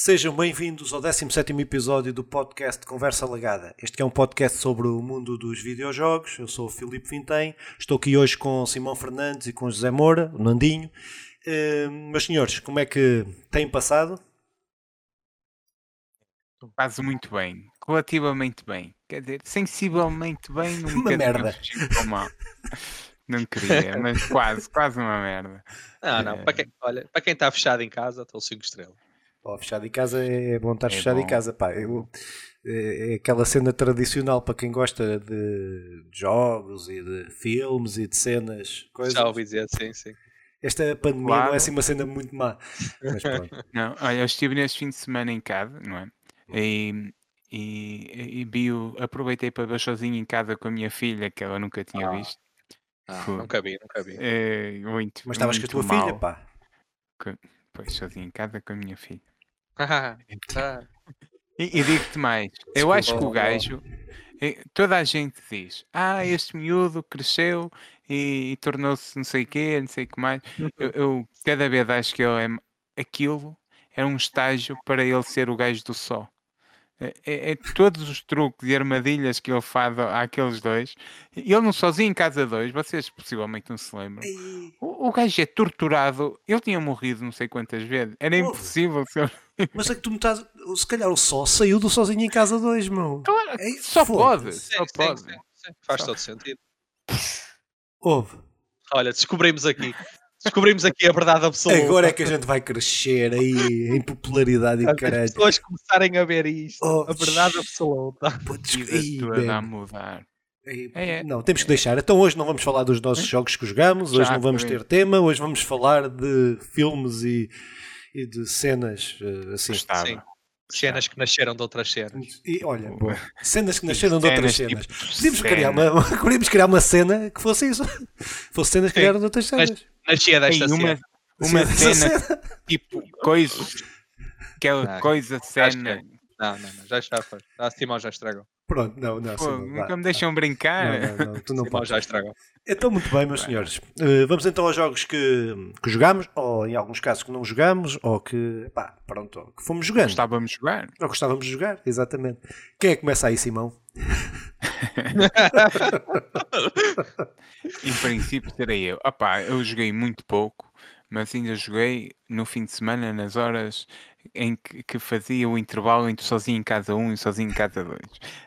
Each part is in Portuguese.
Sejam bem-vindos ao 17 episódio do podcast Conversa Legada. Este é um podcast sobre o mundo dos videojogos. Eu sou o Filipe Vintem, estou aqui hoje com Simão Fernandes e com José Moura, o Nandinho. Uh, meus senhores, como é que têm passado? Quase muito bem, relativamente bem, quer dizer, sensivelmente bem, um uma merda. Mal. Não queria, mas quase, quase uma merda. Não, não, é... para, quem, olha, para quem está fechado em casa, estou 5 estrelas. Oh, fechado em casa é bom estar é fechado bom. em casa, pá. Eu, é, é, aquela cena tradicional para quem gosta de jogos e de filmes e de cenas. Coisas. Já ouvi dizer, sim, sim. Esta pandemia claro. não é assim uma cena muito má. Mas pronto. Não, olha, eu estive neste fim de semana em casa, não é? E, e, e bio, aproveitei para ver sozinho em casa com a minha filha, que ela nunca tinha ah. visto. Ah, nunca vi, nunca vi. É, muito, Mas estavas com a tua mal. filha, pá. Pois, sozinho em casa com a minha filha. E, e digo-te mais, eu acho que o gajo, toda a gente diz, ah, este miúdo cresceu e, e tornou-se não sei o quê, não sei o que mais. Eu, eu, cada vez acho que ele é aquilo, é um estágio para ele ser o gajo do só. É, é, é, todos os truques e armadilhas que ele faz àqueles dois. Ele não sozinho em casa dois, vocês possivelmente não se lembram. O, o gajo é torturado. Ele tinha morrido não sei quantas vezes. Era oh, impossível. Ser... Mas é que tu me estás. Se calhar o só saiu do sozinho em casa dois, meu. Claro, é, só pode. Só sim, pode. Sim, sim, Faz só. todo sentido. Houve. Olha, descobrimos aqui. Descobrimos aqui a verdade absoluta. Agora é que a gente vai crescer aí em popularidade e caralho. As pessoas começarem a ver isto. Oh, a verdade absoluta. Putz, e a mudar. É, é. Não, temos que deixar. Então hoje não vamos falar dos nossos jogos que jogamos, hoje Já, não vamos ter tema, hoje vamos falar de filmes e, e de cenas eh, assim. Gostava. Sim. Cenas que nasceram de outras cenas. E olha, boa. cenas que nasceram de outras cenas. Tipo podíamos, criar uma, podíamos criar uma cena que fosse isso. fosse cenas que criaram de outras cenas. Nascia desta Ei, uma, cena. Uma cena, cena tipo coisa. Aquela não, coisa cena. Não, não, não, já está. A Simão já estragou. Pronto, não, não. Pô, nunca me deixam brincar. Não, não, não tu não Simão já estragou. Então, muito bem, meus senhores. Uh, vamos então aos jogos que, que jogamos, ou em alguns casos que não jogamos, ou que, pá, pronto, que fomos jogando. Gostávamos de jogar. Ou gostávamos de jogar, exatamente. Quem é que começa aí, Simão? Em princípio serei eu. Opá, eu joguei muito pouco, mas ainda joguei no fim de semana, nas horas em que, que fazia o intervalo entre sozinho em casa 1 e sozinho em casa 2.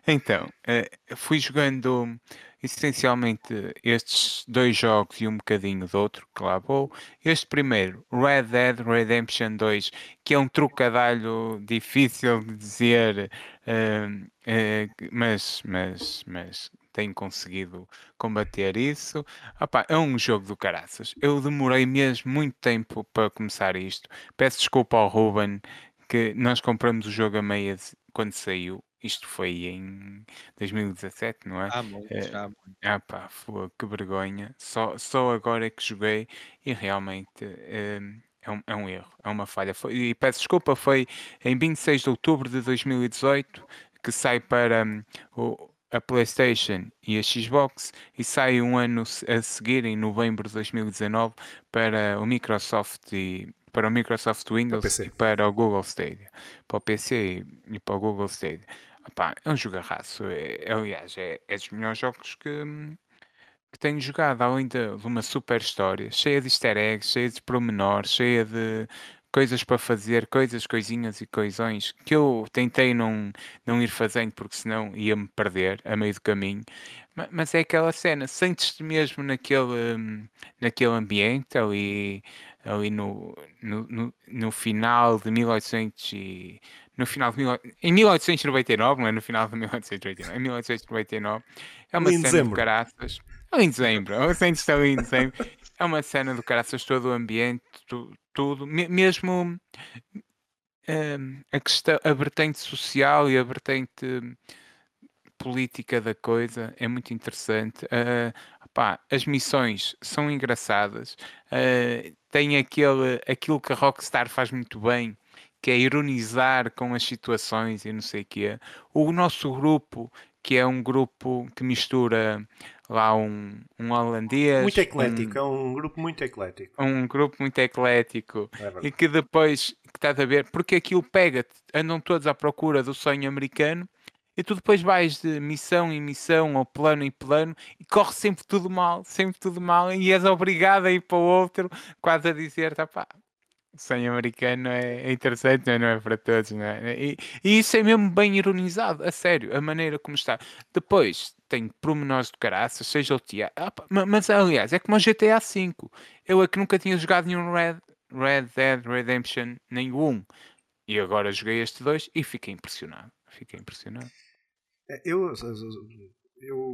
Então, uh, fui jogando essencialmente estes dois jogos e um bocadinho do outro que lá vou. Este primeiro, Red Dead Redemption 2, que é um trocadilho difícil de dizer, uh, uh, mas, mas, mas tenho conseguido combater isso. Opa, é um jogo do caraças. Eu demorei mesmo muito tempo para começar isto. Peço desculpa ao Ruben, que nós compramos o jogo a meia quando saiu isto foi em 2017, não é? Há muito, Eh, há muito. ah pá, que vergonha. Só, só agora é que joguei e realmente eh, é um, é um erro, é uma falha. Foi- e peço desculpa, foi em 26 de outubro de 2018 que sai para hum, o- a PlayStation e a Xbox e sai um ano a seguir, em novembro de 2019, para o Microsoft e para o Microsoft Windows e para o Google Stadia. Para o PC e para o Google Stadia. É um jogarraço. É, é, aliás, é, é dos melhores jogos que, que tenho jogado, além de, de, uma super história, cheia de easter eggs, cheia de pormenores, cheia de coisas para fazer, coisas, coisinhas e coisões que eu tentei não, não ir fazendo porque senão ia-me perder a meio do caminho. Mas, mas é aquela cena, sentes-te mesmo naquele, naquele ambiente ali, ali no, no, no, no final de 1800 e no final de em 1899, não é no final de 1889, em 1899, é uma cena dezembro. de caraças. Ali em dezembro, eu sinto ali em dezembro. É uma cena de caraças, todo o ambiente, tu, tudo, mesmo um, a, questão, a vertente social e a vertente política da coisa é muito interessante. Uh, opá, as missões são engraçadas, uh, tem aquele, aquilo que a Rockstar faz muito bem, que é ironizar com as situações e não sei o quê. O nosso grupo que é um grupo que mistura lá um, um holandês. Muito eclético, um, é um grupo muito eclético. Um grupo muito eclético. É e que depois, que estás a ver, porque aquilo pega, andam todos à procura do sonho americano e tu depois vais de missão em missão, ou plano em plano, e corre sempre tudo mal, sempre tudo mal, e és obrigado a ir para o outro, quase a dizer, tá pá, sonho americano é, é interessante, não é para todos, não é? E, e, isso é mesmo bem ironizado, a sério, a maneira como está. Depois tem promenores de caraças, seja o tia. Ah, mas aliás, é como o GTA V. Eu é que nunca tinha jogado nenhum Red, Red Dead Redemption nenhum. E agora joguei este dois e fiquei impressionado. Fiquei impressionado. É, eu, eu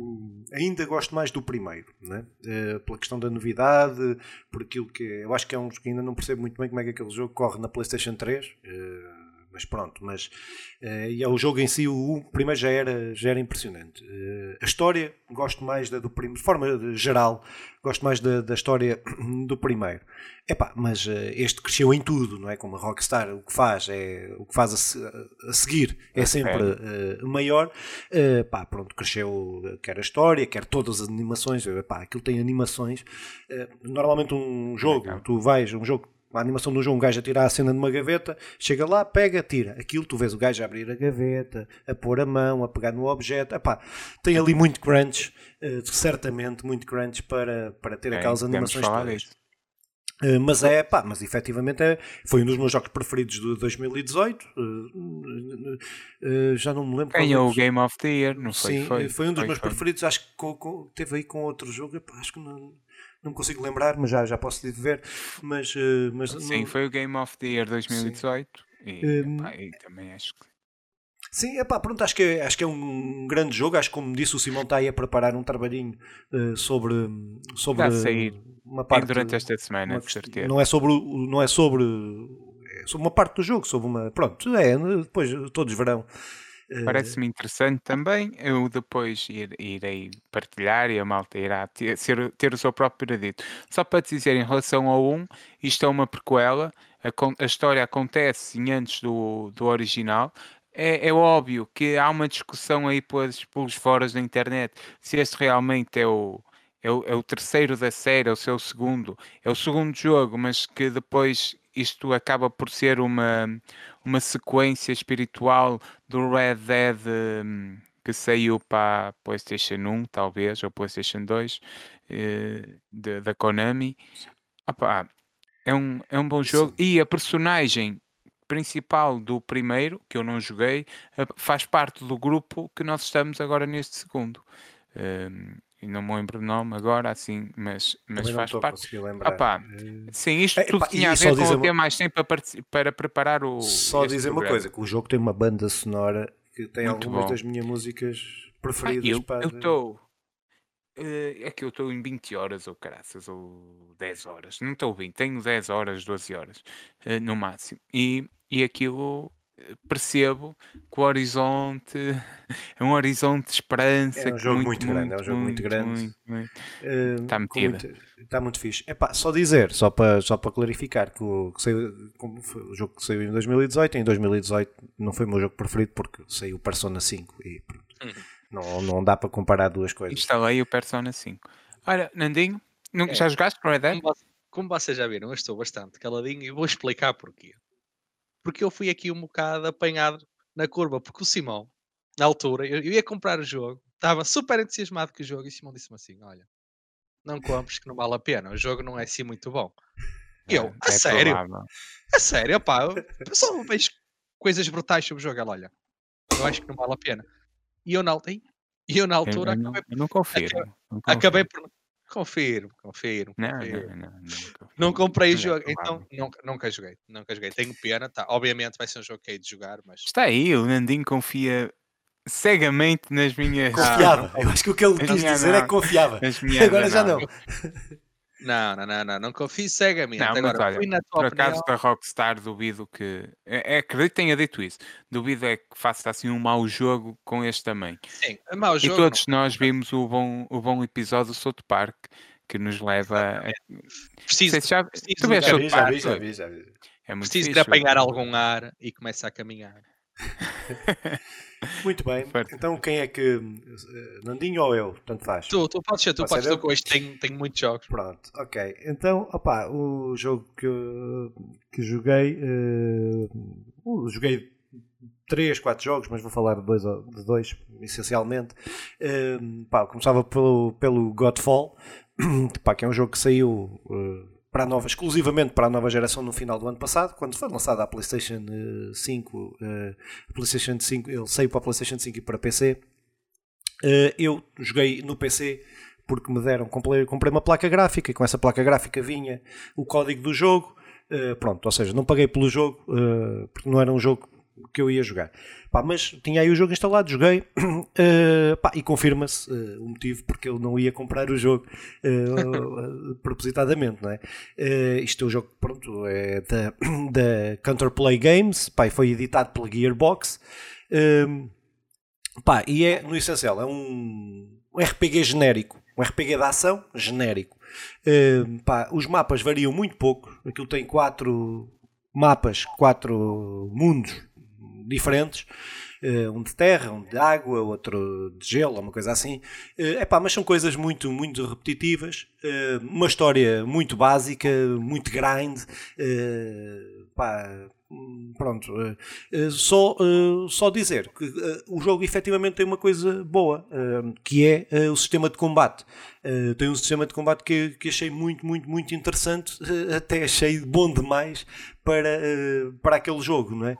ainda gosto mais do primeiro, né? Uh, pela questão da novidade, por aquilo que eu acho que é um que ainda não percebo muito bem como é que aquele jogo corre na PlayStation 3. Uh, mas pronto, mas uh, é o jogo em si, o, o primeiro já era, já era impressionante. Uh, a história, gosto mais da do primeiro, de forma geral, gosto mais da, da história do primeiro. Epá, mas uh, este cresceu em tudo, não é? Como a Rockstar, o que faz é o que faz a, se, a seguir é sempre uh, maior. Uh, pá, pronto, cresceu quer a história, quer todas as animações. Epá, aquilo tem animações. normalmente um jogo, tu vais, um jogo a animação do jogo, um gajo a tirar a cena de uma gaveta, chega lá, pega, tira. Aquilo tu vês o gajo a abrir a gaveta, a pôr a mão, a pegar no objeto. Epá, tem ali muito crunch, uh, certamente muito crunch para, para ter é, aquelas animações todas. Uh, mas é, pá, mas efetivamente é, foi um dos meus jogos preferidos de 2018. Uh, uh, já não me lembro. Ganhou o Game of the Year, não foi? Sim, foi, foi um dos foi, meus foi. preferidos. Acho que com, com, teve aí com outro jogo. Epá, acho que não, não me consigo lembrar, mas já, já posso ver. Mas, uh, mas Sim, não... foi o Game of the Year 2018 e, um... epá, e, também acho que. Sim, epá, pronto, acho que, é, acho que é um grande jogo. Acho que, como disse, o Simão está aí a preparar um trabalhinho uh, sobre, sobre Vai sair uma parte. durante esta semana, uma, de certeza. Não é sobre, não é sobre, é sobre uma parte do jogo, sobre uma. Pronto, é, depois todos verão. Parece-me interessante também. Eu depois ir, irei partilhar e a malta irá ter, ser, ter o seu próprio veredito. Só para te dizer, em relação ao 1, isto é uma prequela. A, a história acontece antes do, do original. É, é, óbvio que há uma discussão aí pelos, pelos foros da internet se este realmente é o, é o, é o terceiro da série, ou se é o segundo. É o segundo jogo, mas que depois isto acaba por ser uma, uma sequência espiritual do Red Dead um, que saiu para a PlayStation 1, talvez, ou PlayStation 2, eh, de, da Konami. Opa, é, um, é um bom jogo. Sim. E a personagem principal do primeiro, que eu não joguei, eh, faz parte do grupo que nós estamos agora neste segundo. Um, e não me lembro o nome agora, assim, mas, mas faz parte. Opa, uh... Sim, isto é, tudo pá, tinha a ver com o ter uma... mais tempo para, para preparar o. Só dizer programa. uma coisa: que o jogo tem uma banda sonora que tem Muito algumas bom. das minhas músicas preferidas. Ah, eu, para... estou. Uh, é que eu estou em 20 horas ou caraças, ou 10 horas, não estou bem, tenho 10 horas, 12 horas no máximo, e, e aquilo percebo que o horizonte é um horizonte de esperança. É um jogo muito, muito, grande, é um jogo muito, muito grande. Muito, muito. Uh, está metido. está muito fixe. Epá, só dizer, só para, só para clarificar, que, o, que saiu, o jogo que saiu em 2018, em 2018 não foi o meu jogo preferido porque saiu o Persona 5 e uhum. não, não dá para comparar duas coisas. Instalei o Persona 5. Olha, Nandinho, é. já jogaste com Red Dead? Como, como vocês já viram, eu estou bastante caladinho e vou explicar porquê porque eu fui aqui um bocado apanhado na curva, porque o Simão, na altura, eu, eu ia comprar o jogo, estava super entusiasmado com o jogo, e o Simão disse-me assim: Olha, não compres que não vale a pena, o jogo não é assim muito bom. E eu, é, a é sério? Provável. A sério, pá, eu só vejo coisas brutais sobre o jogo. Ela, olha, eu acho que não vale a pena. E eu na, e eu, na altura eu, eu acabei, não, não confio. Acabei, não confio. acabei por, Confirmo, confirmo. Não, confirmo. não, não, não, não comprei o jogo, então nunca, nunca joguei. Nunca joguei. Tenho pena, tá. Obviamente vai ser um jogo que hei de jogar, mas. Está aí, o Nandinho confia cegamente nas minhas. Confiava. Ah, eu acho que o que ele quis dizer é que confiava. Agora já não. Não, não, não, não, não confio cegamente. Não, Agora, olha, fui na tua por acaso da Rockstar duvido que. É, é, acredito que tenha dito isso. Duvido é que faça assim um mau jogo com este também. Sim, é mau jogo. E todos não. nós vimos o bom, o bom episódio do South Park que nos leva a. Preciso, já, preciso tu vês já, vi, já, vi, já vi, já vi. É muito preciso de apanhar algum ar e começa a caminhar. Muito bem. Então quem é que. eh, Nandinho ou eu? Tanto faz. Tu, tu podes ser, tu Pode podes ser que hoje tenho, tenho muitos jogos. Pronto, ok. Então, opá, o jogo que, eu- que joguei. uh, joguei 3, 4 jogos, mas vou falar de dois, de dois essencialmente. Eh, pá, começava pelo, pelo Godfall, pá, que é um jogo que saiu. eh, para a nova, exclusivamente para a nova geração no final do ano passado, quando foi lançada a PlayStation eh, 5, eh, a PlayStation 5, ele saiu para a PlayStation 5 e para PC. Eh, eu joguei no PC porque me deram, comprei, comprei uma placa gráfica e com essa placa gráfica vinha o código do jogo. Eh, pronto, ou seja, não paguei pelo jogo eh, porque não era um jogo que eu ia jogar. Pá, mas tinha aí o jogo instalado, joguei eh, pá, e confirma-se eh, o motivo porque eu não ia comprar o jogo eh, propositadamente, não é? Isto é o jogo, pronto, é da, da Counterplay Games, pá, foi editado pela Gearbox. Eh, Pá, e é, no essencial, é um, um RPG genérico, um RPG de ação genérico. Uh, pá, os mapas variam muito pouco, aquilo tem quatro mapas, quatro mundos diferentes, uh, um de terra, um de água, outro de gelo, uma coisa assim. Uh, epá, mas são coisas muito, muito repetitivas, uh, uma história muito básica, muito grind, uh, pá, pronto, uh, só, só dizer que o jogo efetivamente tem uma coisa boa, que é o sistema de combate. tem um sistema de combate que, que achei muito, muito, muito interessante, até achei bom demais para, para aquele jogo, não é?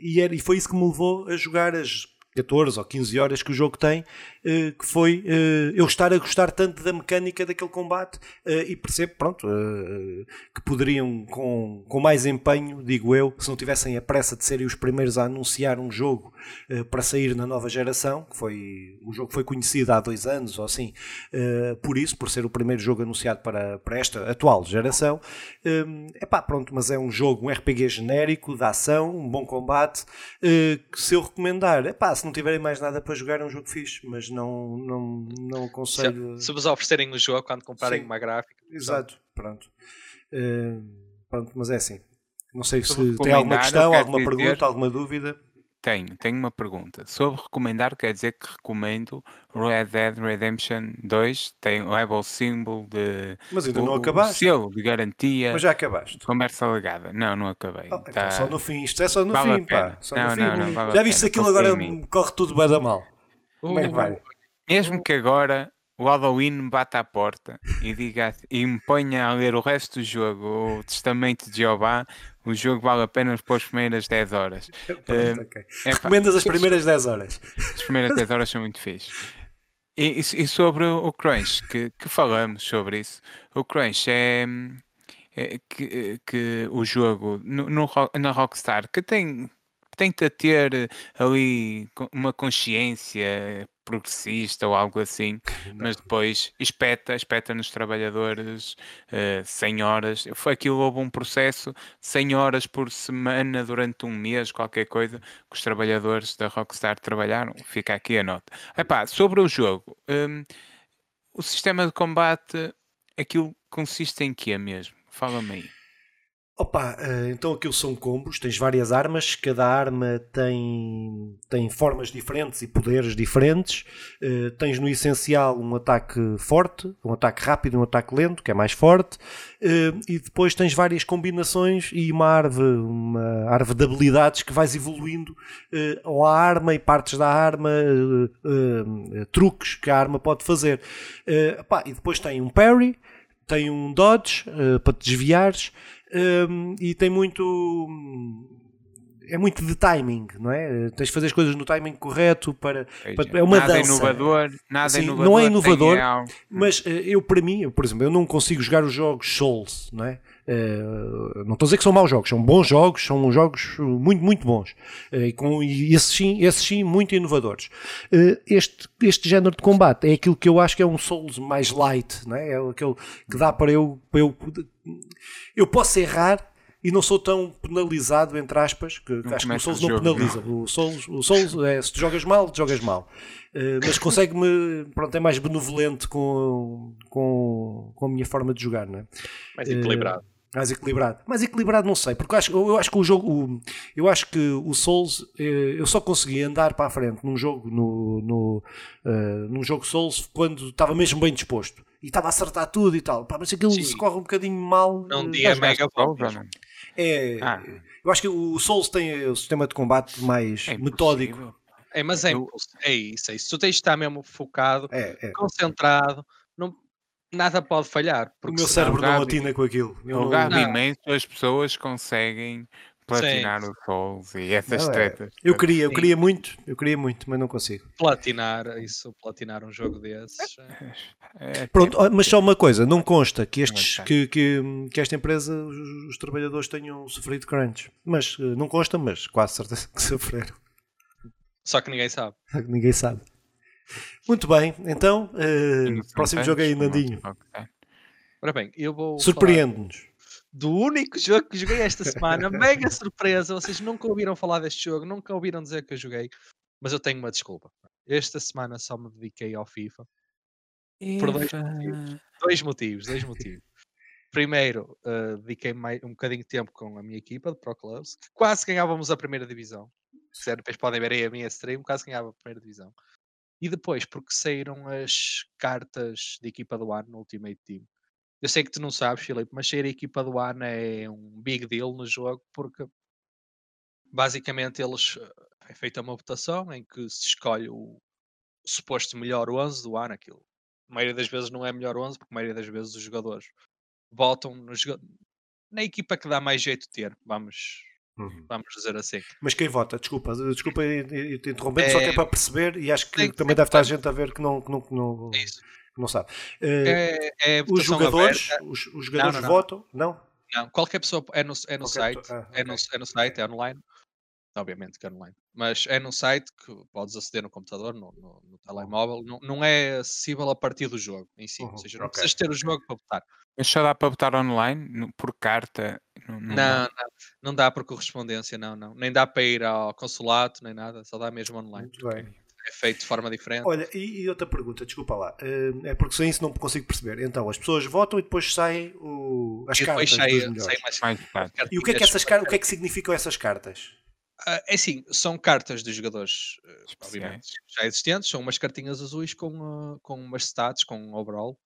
e, era, e foi isso que me levou a jogar as 14 ou 15 horas que o jogo tem, que foi uh, eu estar a gostar tanto da mecânica daquele combate uh, e percebo, pronto, que poderiam com, com mais empenho, digo eu, se não tivessem a pressa de serem os primeiros a anunciar um jogo para sair na nova geração, que foi o jogo foi conhecido há dois anos ou assim, por isso, por ser o primeiro jogo anunciado para, para esta atual geração, é pá, pronto, mas é um jogo, um RPG genérico, de ação, um bom combate, que se eu recomendar, é pá, se não tiverem mais nada para jogar é um jogo fixe, mas não, não, não aconselho. Se, se vos oferecerem o jogo quando comprarem Sim. uma gráfica. Exato, pronto. Uh, pronto, mas é assim. Não sei se Sobre tem alguma questão, alguma quero pergunta, dizer- alguma dúvida. Tenho, tenho uma pergunta. Sobre recomendar, quer dizer que recomendo Red Dead Redemption 2, tem o level symbol de. Mas ainda o, não o acabaste. selo de garantia, Mas já acabaste. conversa legada. Não, não acabei. Oh, então Tá- só no fim, isto é só no Vale fim, pá. Só Não, no fim. não, não, vale já viste aquilo agora corre tudo bem da mal. Como é que Uh, vai? Mesmo que agora o Halloween me bata à porta e, diga, e me ponha a ler o resto do jogo, o Testamento de Jeová, o jogo vale a pena para as primeiras 10 horas. Pronto, Eh, ok. epá, Recomendas as primeiras 10 horas. As primeiras 10 horas são muito fixe. E, e- sobre o Crunch, que, que falamos sobre isso, o Crunch é, é que, que o jogo no, no na Rockstar que tem tenta ter ali co- uma consciência progressista ou algo assim, mas depois espeta, espeta nos trabalhadores eh, 100 horas. Foi aquilo, houve um processo 100 horas por semana durante um mês, qualquer coisa, que os trabalhadores da Rockstar trabalharam. Fica aqui a nota. Epá, sobre o jogo, hum, o sistema de combate, aquilo consiste em quê mesmo? Fala-me aí. Opa, eh, então aquilo são combos, tens várias armas, cada arma tem, tem formas diferentes e poderes diferentes. Eh, tens no essencial um ataque forte, um ataque rápido e um ataque lento, que é mais forte. Eh, e depois tens várias combinações e uma árvore, uma árvore de habilidades que vais evoluindo ou a arma e partes da arma, truques que a arma pode fazer. Pá, e depois tem um parry, tem um dodge para te desviares um, e tem muito é muito de timing, não é? Tens de fazer as coisas no timing correto para, para- é uma nada dança. inovador, nada Sim, inovador. não é inovador, Mas eh, eu, para mim, eu, por exemplo, eu não consigo jogar os jogos Souls, não é? Eh, não estou a dizer que são maus jogos, são bons jogos, são jogos uh, muito, muito bons. Eh, e, com, e esses, sim, esses sim, muito inovadores. Eh, este, este género de combate é aquilo que eu acho que é um Souls mais light, não é? É aquele que dá para eu. Para eu, eu posso errar. E não sou tão penalizado, entre aspas, que, que Não acho que o Souls não jogo, penaliza. O Souls, o Souls é se tu jogas mal, tu jogas mal. Eh, mas consegue-me, pronto, é mais benevolente com, com, com a minha forma de jogar, não é? Mais equilibrado. Mais equilibrado. Mais equilibrado não sei, porque eu acho, eu acho que o jogo. o- eu acho que o Souls. eh, eu só consegui andar para a frente num jogo no, no, eh, num jogo Souls quando estava mesmo bem disposto. E estava a acertar tudo e tal. Pá, mas aquilo Sim. se corre um bocadinho mal. Não jogaste mega mesmo. não? É, Ah. Eu acho que o Souls tem o sistema de combate mais É metódico. É, mas é, é isso, é isso. Tu tens de estar mesmo focado, É, é. concentrado, não, nada pode falhar. O meu cérebro não atina com aquilo. Eu O não- Gabi Não. imenso as pessoas conseguem platinar o Souls e essas Não, é. tretas. Eu queria, eu Sim. queria muito, eu queria muito, mas não consigo. platinar isso, platinar um jogo desses. é- É, Pronto, ó, mas só uma coisa, não consta que, estes, que, que, que esta empresa, os, os trabalhadores tenham sofrido crunch. Mas eh, não consta, mas quase certeza que sofreram. Só que ninguém sabe. Ninguém sabe. Muito bem, então, inocentes, próximo jogo aí, Nandinho. Ora bem, eu vou. falar Surpreende-nos. Do único jogo que joguei esta semana, mega surpresa. Vocês nunca ouviram falar deste jogo, nunca ouviram dizer que eu joguei, mas eu tenho uma desculpa. Esta semana só me dediquei ao FIFA. Por dois motivos. Dois motivos, dois motivos. Primeiro, eh, dediquei mais, um bocadinho de tempo com a minha equipa de Pro Clubs, que quase ganhávamos a primeira divisão. Se quiserem, depois podem ver aí a minha stream, quase ganhava a primeira divisão. E depois, porque saíram as cartas de equipa do ano no Ultimate Team. Eu sei que tu não sabes, Filipe, mas sair a equipa do ano é um big deal no jogo, porque basicamente eles eh, é feita uma votação em que se escolhe o suposto melhor 11 do ano. Aquilo, a maioria das vezes não é melhor 11, porque a maioria das vezes os jogadores votam no na equipa que dá mais jeito de ter, vamos, Uhum. vamos dizer assim. Mas quem vota? Desculpa, desculpa ir te interrompendo, só que é É- para perceber e acho que Tem- também tem deve estar que- gente a ver que não, que não, que não, É isso. Não sabe. Eh, É, é os votação jogadores, os, os jogadores não, não. votam? Não? Não, qualquer pessoa é no, é no Qualquer site, ah, é, no, ok. é no site, é online. Obviamente que é online. Mas é no site que podes aceder no computador, no, no- no telemóvel. Não, não é acessível a partir do jogo em si. Uhum, Ou seja, não ok. precisas ter o jogo para votar. Mas só dá para votar online no- por carta? Não, não Não, dá. não, não dá por correspondência, não, não. Nem dá para ir ao consulato, nem nada. Só dá mesmo online. Muito bem. É feito de forma diferente. Olha, e, e outra pergunta, desculpa lá. eh, É porque sem isso não consigo perceber. Então, as pessoas votam e depois saem o, as e depois cartas sai, dos sai melhores. mais Mais votados. E o que é que essas o que é que significam essas cartas? Ah, é assim, são cartas dos jogadores, Especiais. obviamente, já existentes, são umas cartinhas azuis com, ah, com umas stats, com um overall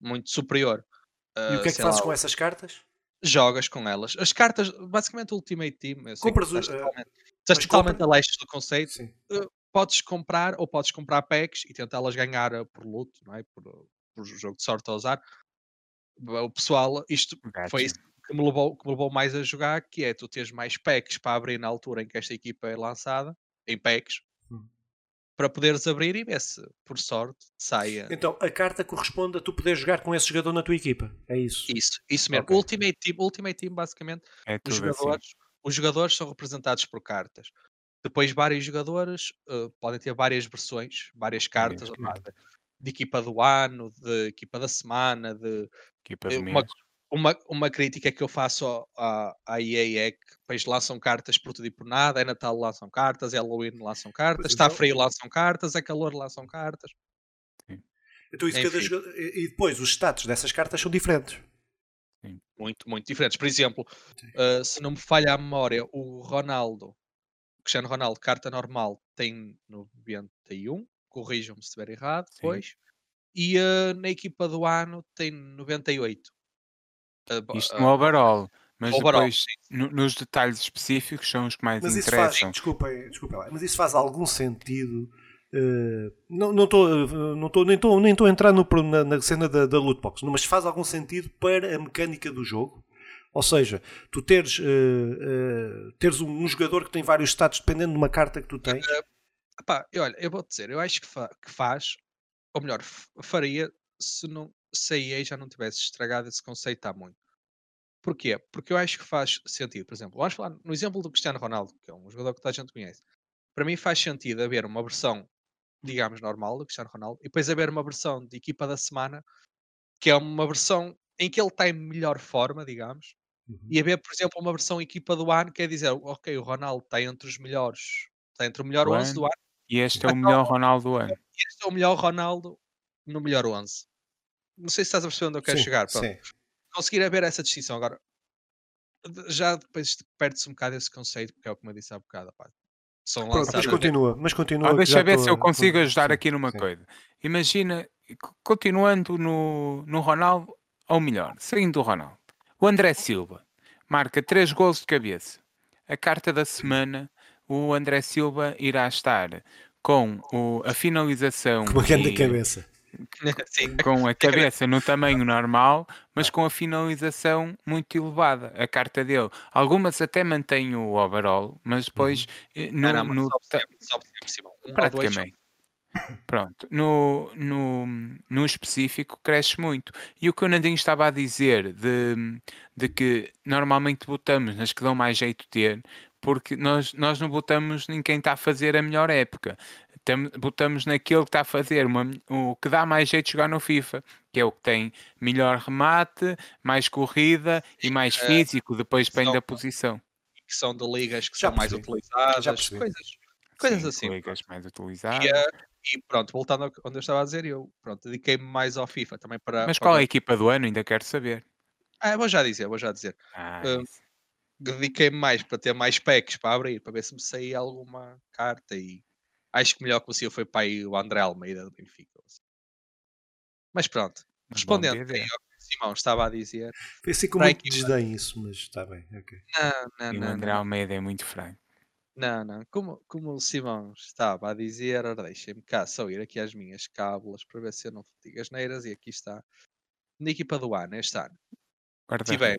muito superior. E o Ah, que é que fazes lá, com essas cartas? Jogas com elas. As cartas, basicamente, o Ultimate Team, eu sei que Compras o- estás eh, totalmente, estás mas totalmente compra- a leste do conceito. Podes comprar ou podes comprar packs e tentá-las ganhar ah, por luto, não é? Por, por jogo de sorte a usar. O pessoal, isto foi isso que me, levou, que me levou mais a jogar, que é tu teres mais packs para abrir na altura em que esta equipa é lançada, em packs, Hum. para poderes abrir e ver se, por sorte, saia. Então, a carta corresponde a tu poderes jogar com esse jogador na tua equipa. É isso. Isso, isso mesmo. Ok. O Ultimate Team, Ultimate Team, basicamente, É os assim. jogadores, os jogadores são representados por cartas. Depois, vários jogadores uh, podem ter várias versões, várias cartas, de, de equipa do ano, de equipa da semana, de Equipa eu- do uma- mês. uma, uma crítica que eu faço à, à EA é que depois lançam cartas por tudo e por nada, é Natal lançam cartas, é Halloween lançam cartas, Pois está então- frio lançam cartas, é calor lançam cartas. Então, isso cada jogador- E depois, os status dessas cartas são diferentes. Muito, muito diferentes. Por exemplo, uh, se não me falha a memória, o Ronaldo, Cristiano Ronaldo, carta normal, tem 91, corrijam-me se estiver errado Sim. depois, e uh, na equipa do ano tem 98. Uh, Isto uh, no overall. Mas overall, depois, no- nos detalhes específicos, são os que mais Mas isso faz, interessam. desculpem, desculpem lá, mas isso faz algum sentido? eh, não estou não estou nem estou nem estou a entrar no, na, na cena da, da loot box, mas faz algum sentido para a mecânica do jogo? Ou seja, tu teres, eh, eh, teres um, jogador que tem vários status dependendo de uma carta que tu tens. Epá, e olha, eu vou-te dizer, eu acho que, fa- que faz, ou melhor, faria se, não, se EA já não tivesse estragado esse conceito há muito. Porquê? Porque eu acho que faz sentido. Por exemplo, vamos falar no exemplo do Cristiano Ronaldo, que é um jogador que toda a gente conhece. Para mim faz sentido haver uma versão, digamos, normal do Cristiano Ronaldo, e depois haver uma versão de equipa da semana, que é uma versão em que ele está em melhor forma, digamos, Uhum. e haver, por exemplo, uma versão equipa do ano, que é dizer, ok, o Ronaldo está entre os melhores, está entre o melhor Do 11 do ano, E este é o melhor Ronaldo do ano. este é o melhor Ronaldo no melhor 11. Não sei se estás a perceber onde eu quero Sim, chegar. Pronto. sim. Conseguir haver essa distinção. Agora, já depois perde-se um bocado esse conceito, porque é o que me disse há bocado. pá. São Pronto, mas continua, mas continua. Ah, deixa ver estou se eu consigo ajudar aqui numa sim. coisa. Imagina, co- continuando no, no Ronaldo, ou melhor, saindo do Ronaldo. O André Silva marca 3 gols de cabeça. A carta da semana, o André Silva irá estar com o- a finalização Com uma grande e- cabeça. Sim, com a cabeça no tamanho normal, mas com a finalização muito elevada. A carta dele, algumas até mantêm o overall, mas depois eh, no, Não, não, mas no Simão. Um ou dois praticamente. Pronto, no, no, no específico cresce muito. E o que o Nandinho estava a dizer de, de que normalmente botamos nas que dão mais jeito de ter, porque nós, nós não botamos em quem está a fazer a melhor época. Tem- botamos naquele que está a fazer uma- o que dá mais jeito de jogar no FIFA, que é o que tem melhor remate, mais corrida e mais eh, físico, depois depende da posição. que são de ligas que Já são mais percebi, utilizadas, já percebi. coisas, coisas Sim, assim. ligas mais E, utilizadas. eh, e pronto, voltando ao que- onde eu estava a dizer, eu pronto, dediquei-me mais ao FIFA também para. Mas para qual é a equipa do ano? Ainda quero saber. Ah, vou já dizer, vou já dizer. Ah, isso. Dediquei-me mais para ter mais packs para abrir, para ver se me saía alguma carta e acho que o melhor que conseguiu foi para aí o André Almeida do Benfica. assim. Mas pronto, Bom respondendo aí ao que o Simão estava a dizer, Foi assim com Para muito aqui, desdém isso, mas está bem. ok. não, não, E o não, André não. Almeida é muito franco. Não, não. Como, como o Simão estava a dizer, ora deixem-me cá só ir aqui às minhas cábulas para ver se eu não digo as neiras. E aqui está. Na equipa do ano, este ano, Guarda-redes.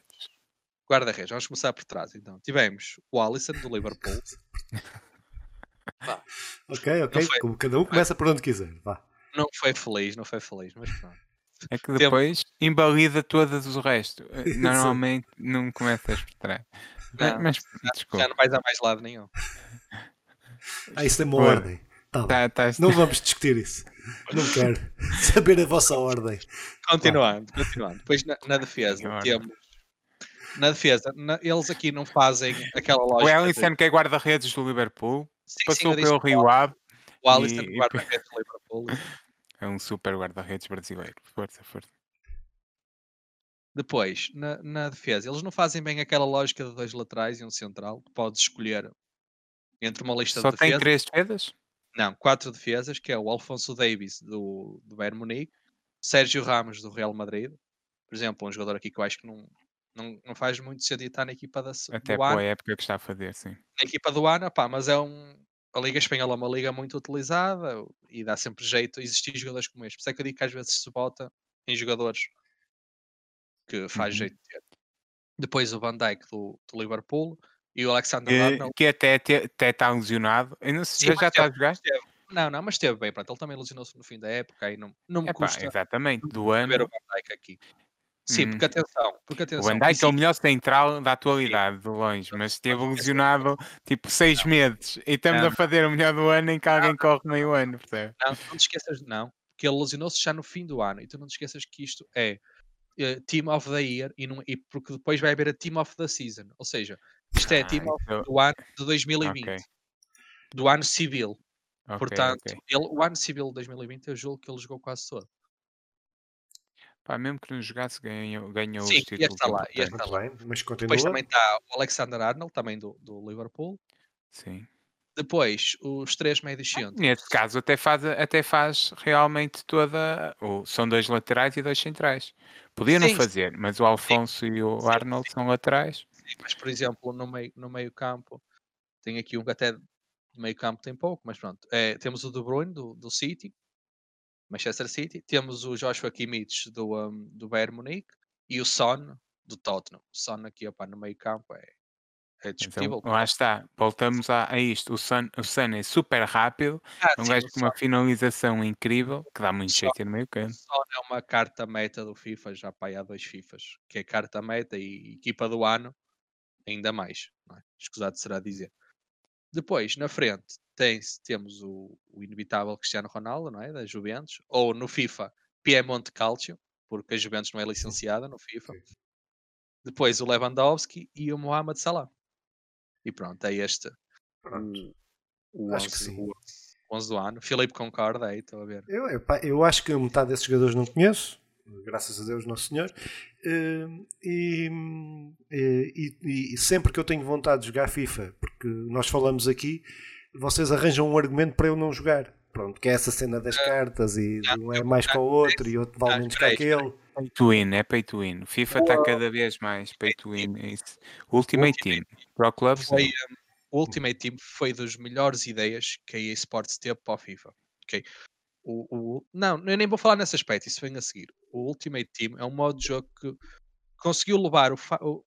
guarda-redes. Vamos começar por trás então. Tivemos o Alisson do Liverpool. Vá, Ok, ok. foi. Como cada um começa por onde quiser. Vá. não foi feliz, não foi feliz, mas pronto. É que depois invalida todas o resto. Exato. Normalmente não começas por trás. Mas, Não, mas Já desculpa. não vais a mais lado nenhum. Ah, isso tem uma ordem. Tá. Tá, tá, Não vamos discutir isso. Não quero saber a vossa ordem. Continuando, continuando. Depois na, na defesa temos. Na defesa, na- eles aqui não fazem aquela O lógica. de- que é guarda-redes do Liverpool, Sim, sim, passou disse pelo o Rio Ave, O Alisson, e- guarda-redes do Liverpool. é um super guarda-redes brasileiro. Força, força. Depois, na, na defesa, eles não fazem bem aquela lógica de dois laterais e um central, que podes escolher entre uma lista Só de tem defesa. três defesas? Não, quatro defesas, que é o Alfonso Davis do, do Bayern Munique, Sérgio Ramos do Real Madrid, por exemplo, um jogador aqui que eu acho que não, não, não faz muito sentido estar na equipa da, Até do pela época que está a fazer, sim. na equipa do ano, pá, mas é um. A Liga Espanhola é uma liga muito utilizada e dá sempre jeito a existir jogadores como este. Por isso é que eu digo que às vezes se bota em jogadores que faz Uhum. jeito de ter. Depois o Van Dijk do, do Liverpool e o Alexander Que, Arnold. que até está lesionado. Eu não sei, Sim, já, está a jogar? esteve- Não, não, mas esteve bem, pronto. Ele também ilusionou-se no fim da época e não, não me Epá, custa exatamente, do ver ano. o Van Dijk aqui. Sim, Hum. porque atenção, porque O atenção. Van Dijk é o melhor central da atualidade, de longe, mas esteve lesionado tipo seis meses e estamos Não. a fazer o melhor do ano em que alguém corre meio ano, percebe? Não, não te esqueças, não, porque ele lesionou-se já no fim do ano, e tu não te esqueças que isto é eh, Team of the Year e, não, e porque depois vai haver a Team of the Season, ou seja, isto é Ah, Team of então- do ano de 2020, Ok. do ano civil. Ok, Portanto, ok. ele, o ano civil de 2020 eu julgo que ele jogou quase todo. Pá, mesmo que não jogasse, ganhou, ganhou Sim, os títulos. estar lá, estar Muito bem, mas Depois continua. também está o Alexander Arnold, também do, do Liverpool. Sim. Depois, os três médios centros. Neste caso, até faz, até faz realmente toda. o- são dois laterais e dois centrais. Podia não Sim, sim. fazer, mas o Alfonso e o Sim, Arnold são laterais. Sim, mas por exemplo, no meio, no meio campo, tem aqui um que até de meio campo tem pouco, mas pronto. É, temos o De Bruyne do, do City, Manchester City, temos o Joshua Kimmich do, um, do Bayern Munique e o Son do Tottenham. O Son aqui opa, no meio campo é, é discutível. Então, lá está, voltamos a, a isto. O Sun, o Sun é super rápido, Ah, um sim, gajo com uma finalização incrível, que dá muito Só- jeito no meio o campo. Son é uma carta meta do FIFA, já pá, há dois FIFAs, que é carta meta e equipa do ano, ainda mais. Não é? Escusado será dizer. Depois, na frente, tem, temos o, o inevitável Cristiano Ronaldo, não é? Da Juventus, ou no FIFA, Piemonte Calcio, porque a Juventus não é licenciada no FIFA. Depois o Lewandowski e o Mohamed Salah. E pronto, é este Pronto. o, Acho que 11, sim. o 11 do ano. Filipe concorda aí, estou a ver. Eu, eu, eu acho que metade desses jogadores não conheço. graças a Deus Nosso Senhor. Eh, e, e, e, e, sempre que eu tenho vontade de jogar FIFA, porque nós falamos aqui, vocês arranjam um argumento para eu não jogar. Pronto, que é essa cena das cartas e um é mais que o outro e outro vale menos que aquele. Pay to win, é pay to win. FIFA está cada vez mais pay to win. É isso. Ultimate, Team. Pro Clubs. Foi, um, o Ultimate Team foi das melhores ideias que a eSports teve para o FIFA. Ok? O, o, não, eu nem vou falar nesse aspecto, isso vem a seguir. O Ultimate Team é um modo de jogo que conseguiu levar o, o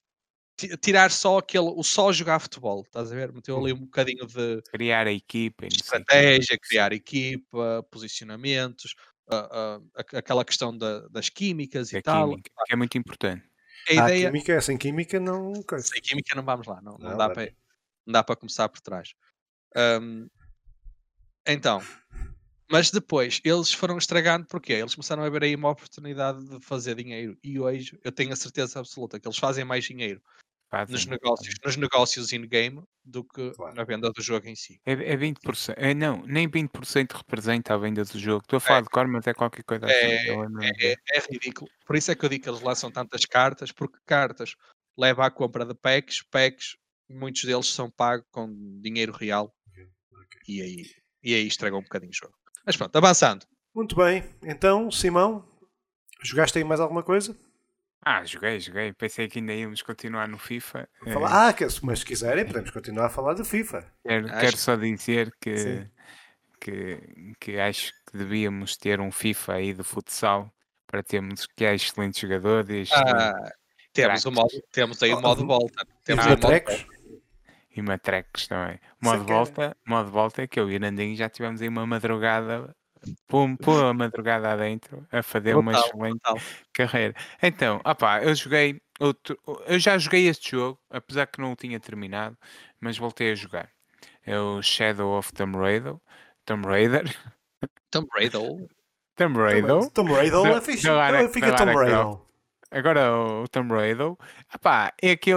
tirar só aquele, o só jogar futebol, estás a ver? Meteu ali um bocadinho de criar a equipa, estratégia, criar equipa, posicionamentos, uh, uh, aquela questão da, das químicas e tal. Química, que é muito importante. A ideia... Ah, química, sem química não. Sem química não vamos lá, não, não, não dá para não dá para começar por trás. Um, então, mas depois eles foram estragando porque eles começaram a ver aí uma oportunidade de fazer dinheiro e hoje eu tenho a certeza absoluta que eles fazem mais dinheiro Fazem. nos negócios, nos negócios in-game do que claro. na venda do jogo em si. É, é 20%, é, não, nem 20% representa a venda do jogo. Estou a falar é, de cor, mas é qualquer coisa é, assim. É, é, é, ridículo. Por isso é que eu digo que eles lançam tantas cartas, porque cartas leva à compra de packs, packs, muitos deles são pagos com dinheiro real okay. e, aí, e aí estragam um bocadinho o jogo. Mas pronto, avançando. Muito bem, então, Simão, jogaste aí mais alguma coisa? Ah, joguei, joguei. Pensei que ainda íamos continuar no FIFA. Falar, ah, mas se quiserem, podemos continuar a falar do FIFA. Quero, quero só dizer que, que, que acho que devíamos ter um FIFA aí do futsal para termos que há excelentes jogadores. Ah, temos, o modo, temos aí o modo volta. Temos ah, o e matrecos também. Modo volta, modo volta é que eu e o Nandinho já tivemos aí uma madrugada pum, pum a madrugada adentro a fazer uma excelente carreira. Então, opá, eu joguei outro, eu já joguei este jogo, apesar que não o tinha terminado, mas voltei a jogar. É o Shadow of Tomb Raider. Tomb Raider. Tomb Raider. Tomb Raider. Tomb Raider é fixe. Fica Tomb Raider. Agora o Tomb Raider. Epá, é que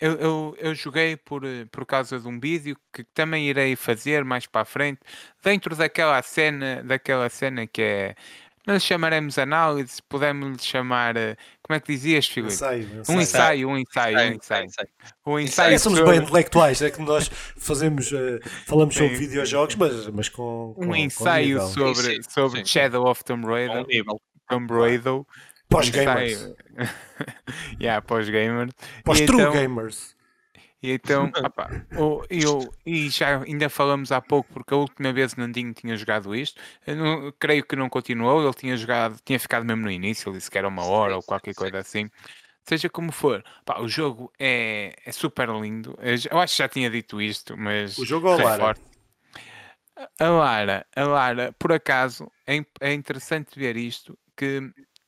eu eu, eu, joguei por, eh, por causa de um vídeo que também irei fazer mais para a frente, dentro daquela cena, daquela cena que é. Nós chamaremos análise, podemos chamar. Eh, como é que dizias, Filipe? Ensaio, um ensaio, um ensaio, um ensaio. Um ensaio. É, somos bem intelectuais, é que nós fazemos, uh, falamos sobre Sim. videojogos, mas, mas com, com. Um ensaio com sobre, sobre Sim. Shadow of Tomb Raider. Tomb Raider. Pós-gamers. yeah, pós-gamers. Pós-true então, gamers. E então, opa, o, eu, e já ainda falamos há pouco, porque a última vez o Nandinho tinha jogado isto, não, creio que não continuou, ele tinha jogado, tinha ficado mesmo no início, ele disse que era uma hora sim, ou qualquer sim. coisa assim. Seja como for, pá, o jogo é, é super lindo. Eu acho que já tinha dito isto, mas. O jogo é Lara? Forte. A Lara, a Lara, por acaso, é, é interessante ver isto, que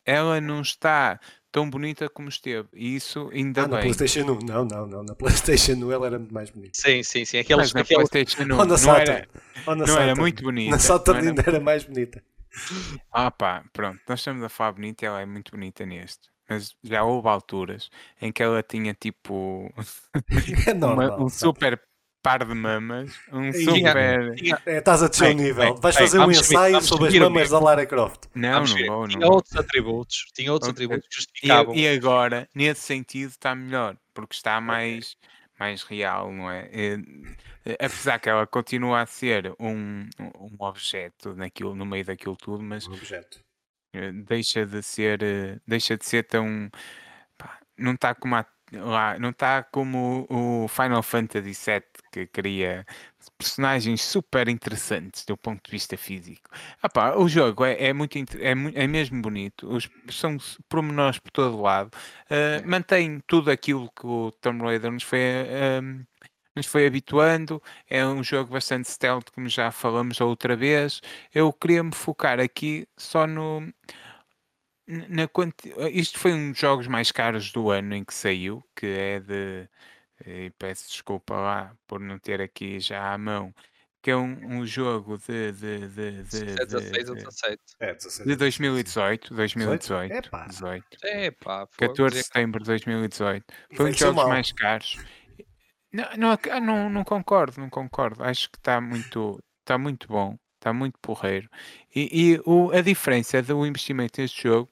ela não está tão bonita como esteve. E isso ainda ah, bem. Na PlayStation 1, não, não, não. Na PlayStation 1 ela era muito mais bonita. Sim, sim, sim. Aqueles, Mas na PlayStation 1 não, não, era, não era muito bonita. Na Saturn ainda era mais bonita. Ah pá, pronto. Nós estamos a falar bonita e ela é muito bonita neste. Mas já houve alturas em que ela tinha tipo é normal, uma, um super par de mamas, um super. É, estás a descer o nível. Vais fazer um ensaio sobre as mamas da Lara Croft. Não, não vou. Tinha outros atributos. Tinha outros atributos que justificavam. E, agora, nesse sentido, está melhor, porque está mais, mais real, não é? é? Apesar que ela continua a ser um, um objeto naquilo, no meio daquilo tudo, mas um objeto. Eh, deixa de ser, eh, deixa de ser tão. Pá, não está como a lá, não está como o Final Fantasy VII que cria personagens super interessantes do ponto de vista físico. Ah, o jogo é, é muito é, é, mesmo bonito, Os, são pormenores por todo lado, uh, mantém tudo aquilo que o Tomb Raider nos foi, uh, nos foi habituando. É um jogo bastante stealth, como já falamos outra vez. Eu queria me focar aqui só no na quanti... Isto foi um dos jogos mais caros do ano em que saiu, que é de. E peço desculpa lá por não ter aqui já à mão. Que é um, um jogo de. de, de, de, é 16 ou 17? É, 16. De 2018. 2018. Epá. 18. Epá, 14 de setembro de 2018. Foi um dos jogos mais caros. Não, não, não, não concordo, não concordo. Acho que está muito, está muito bom. Está muito porreiro. E, e o, a diferença do investimento neste jogo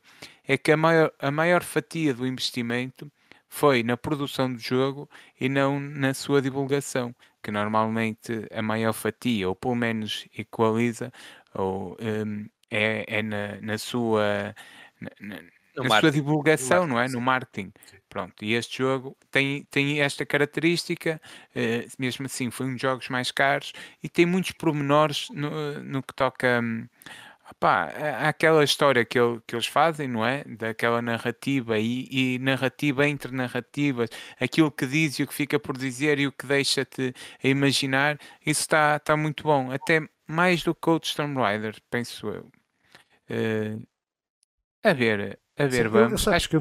é que a maior, a maior fatia do investimento foi na produção do jogo e não na sua divulgação, que normalmente a maior fatia, ou pelo menos equaliza, ou um, é, é na, na sua na, na, sua divulgação, não é? No marketing. Pronto, e este jogo tem, tem esta característica, uh, mesmo assim, foi um dos jogos mais caros e tem muitos pormenores no, no que toca. Um, Opá, aquela história que, ele, que eles fazem, não é? Daquela narrativa e, e, narrativa entre narrativas, aquilo que diz e o que fica por dizer e o que deixa-te a imaginar, isso está tá muito bom. Até mais do que outros Tomb Raider, penso eu. Uh, a ver, a ver, Sim, vamos. Eu, acho, que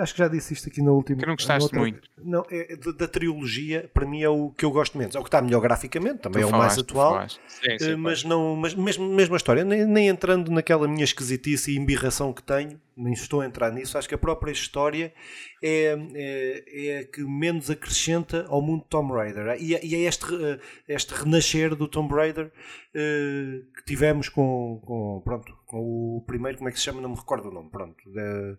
acho que já disse isto aqui no último. Que não gostaste outra, muito. Não, é, da, trilogia, para mim é o que eu gosto menos. É o que está melhor graficamente, também tu é o mais atual. Sim, sim, mas não, mas mesmo, mesmo a história, nem, nem, entrando naquela minha esquisitice e embirração que tenho, nem estou a entrar nisso. Acho que a própria história é, é, é a que menos acrescenta ao mundo Tomb Raider. E, e é este, este renascer do Tomb Raider eh, que tivemos com, com, pronto, com o primeiro, como é que se chama? Não me recordo o nome, pronto, de,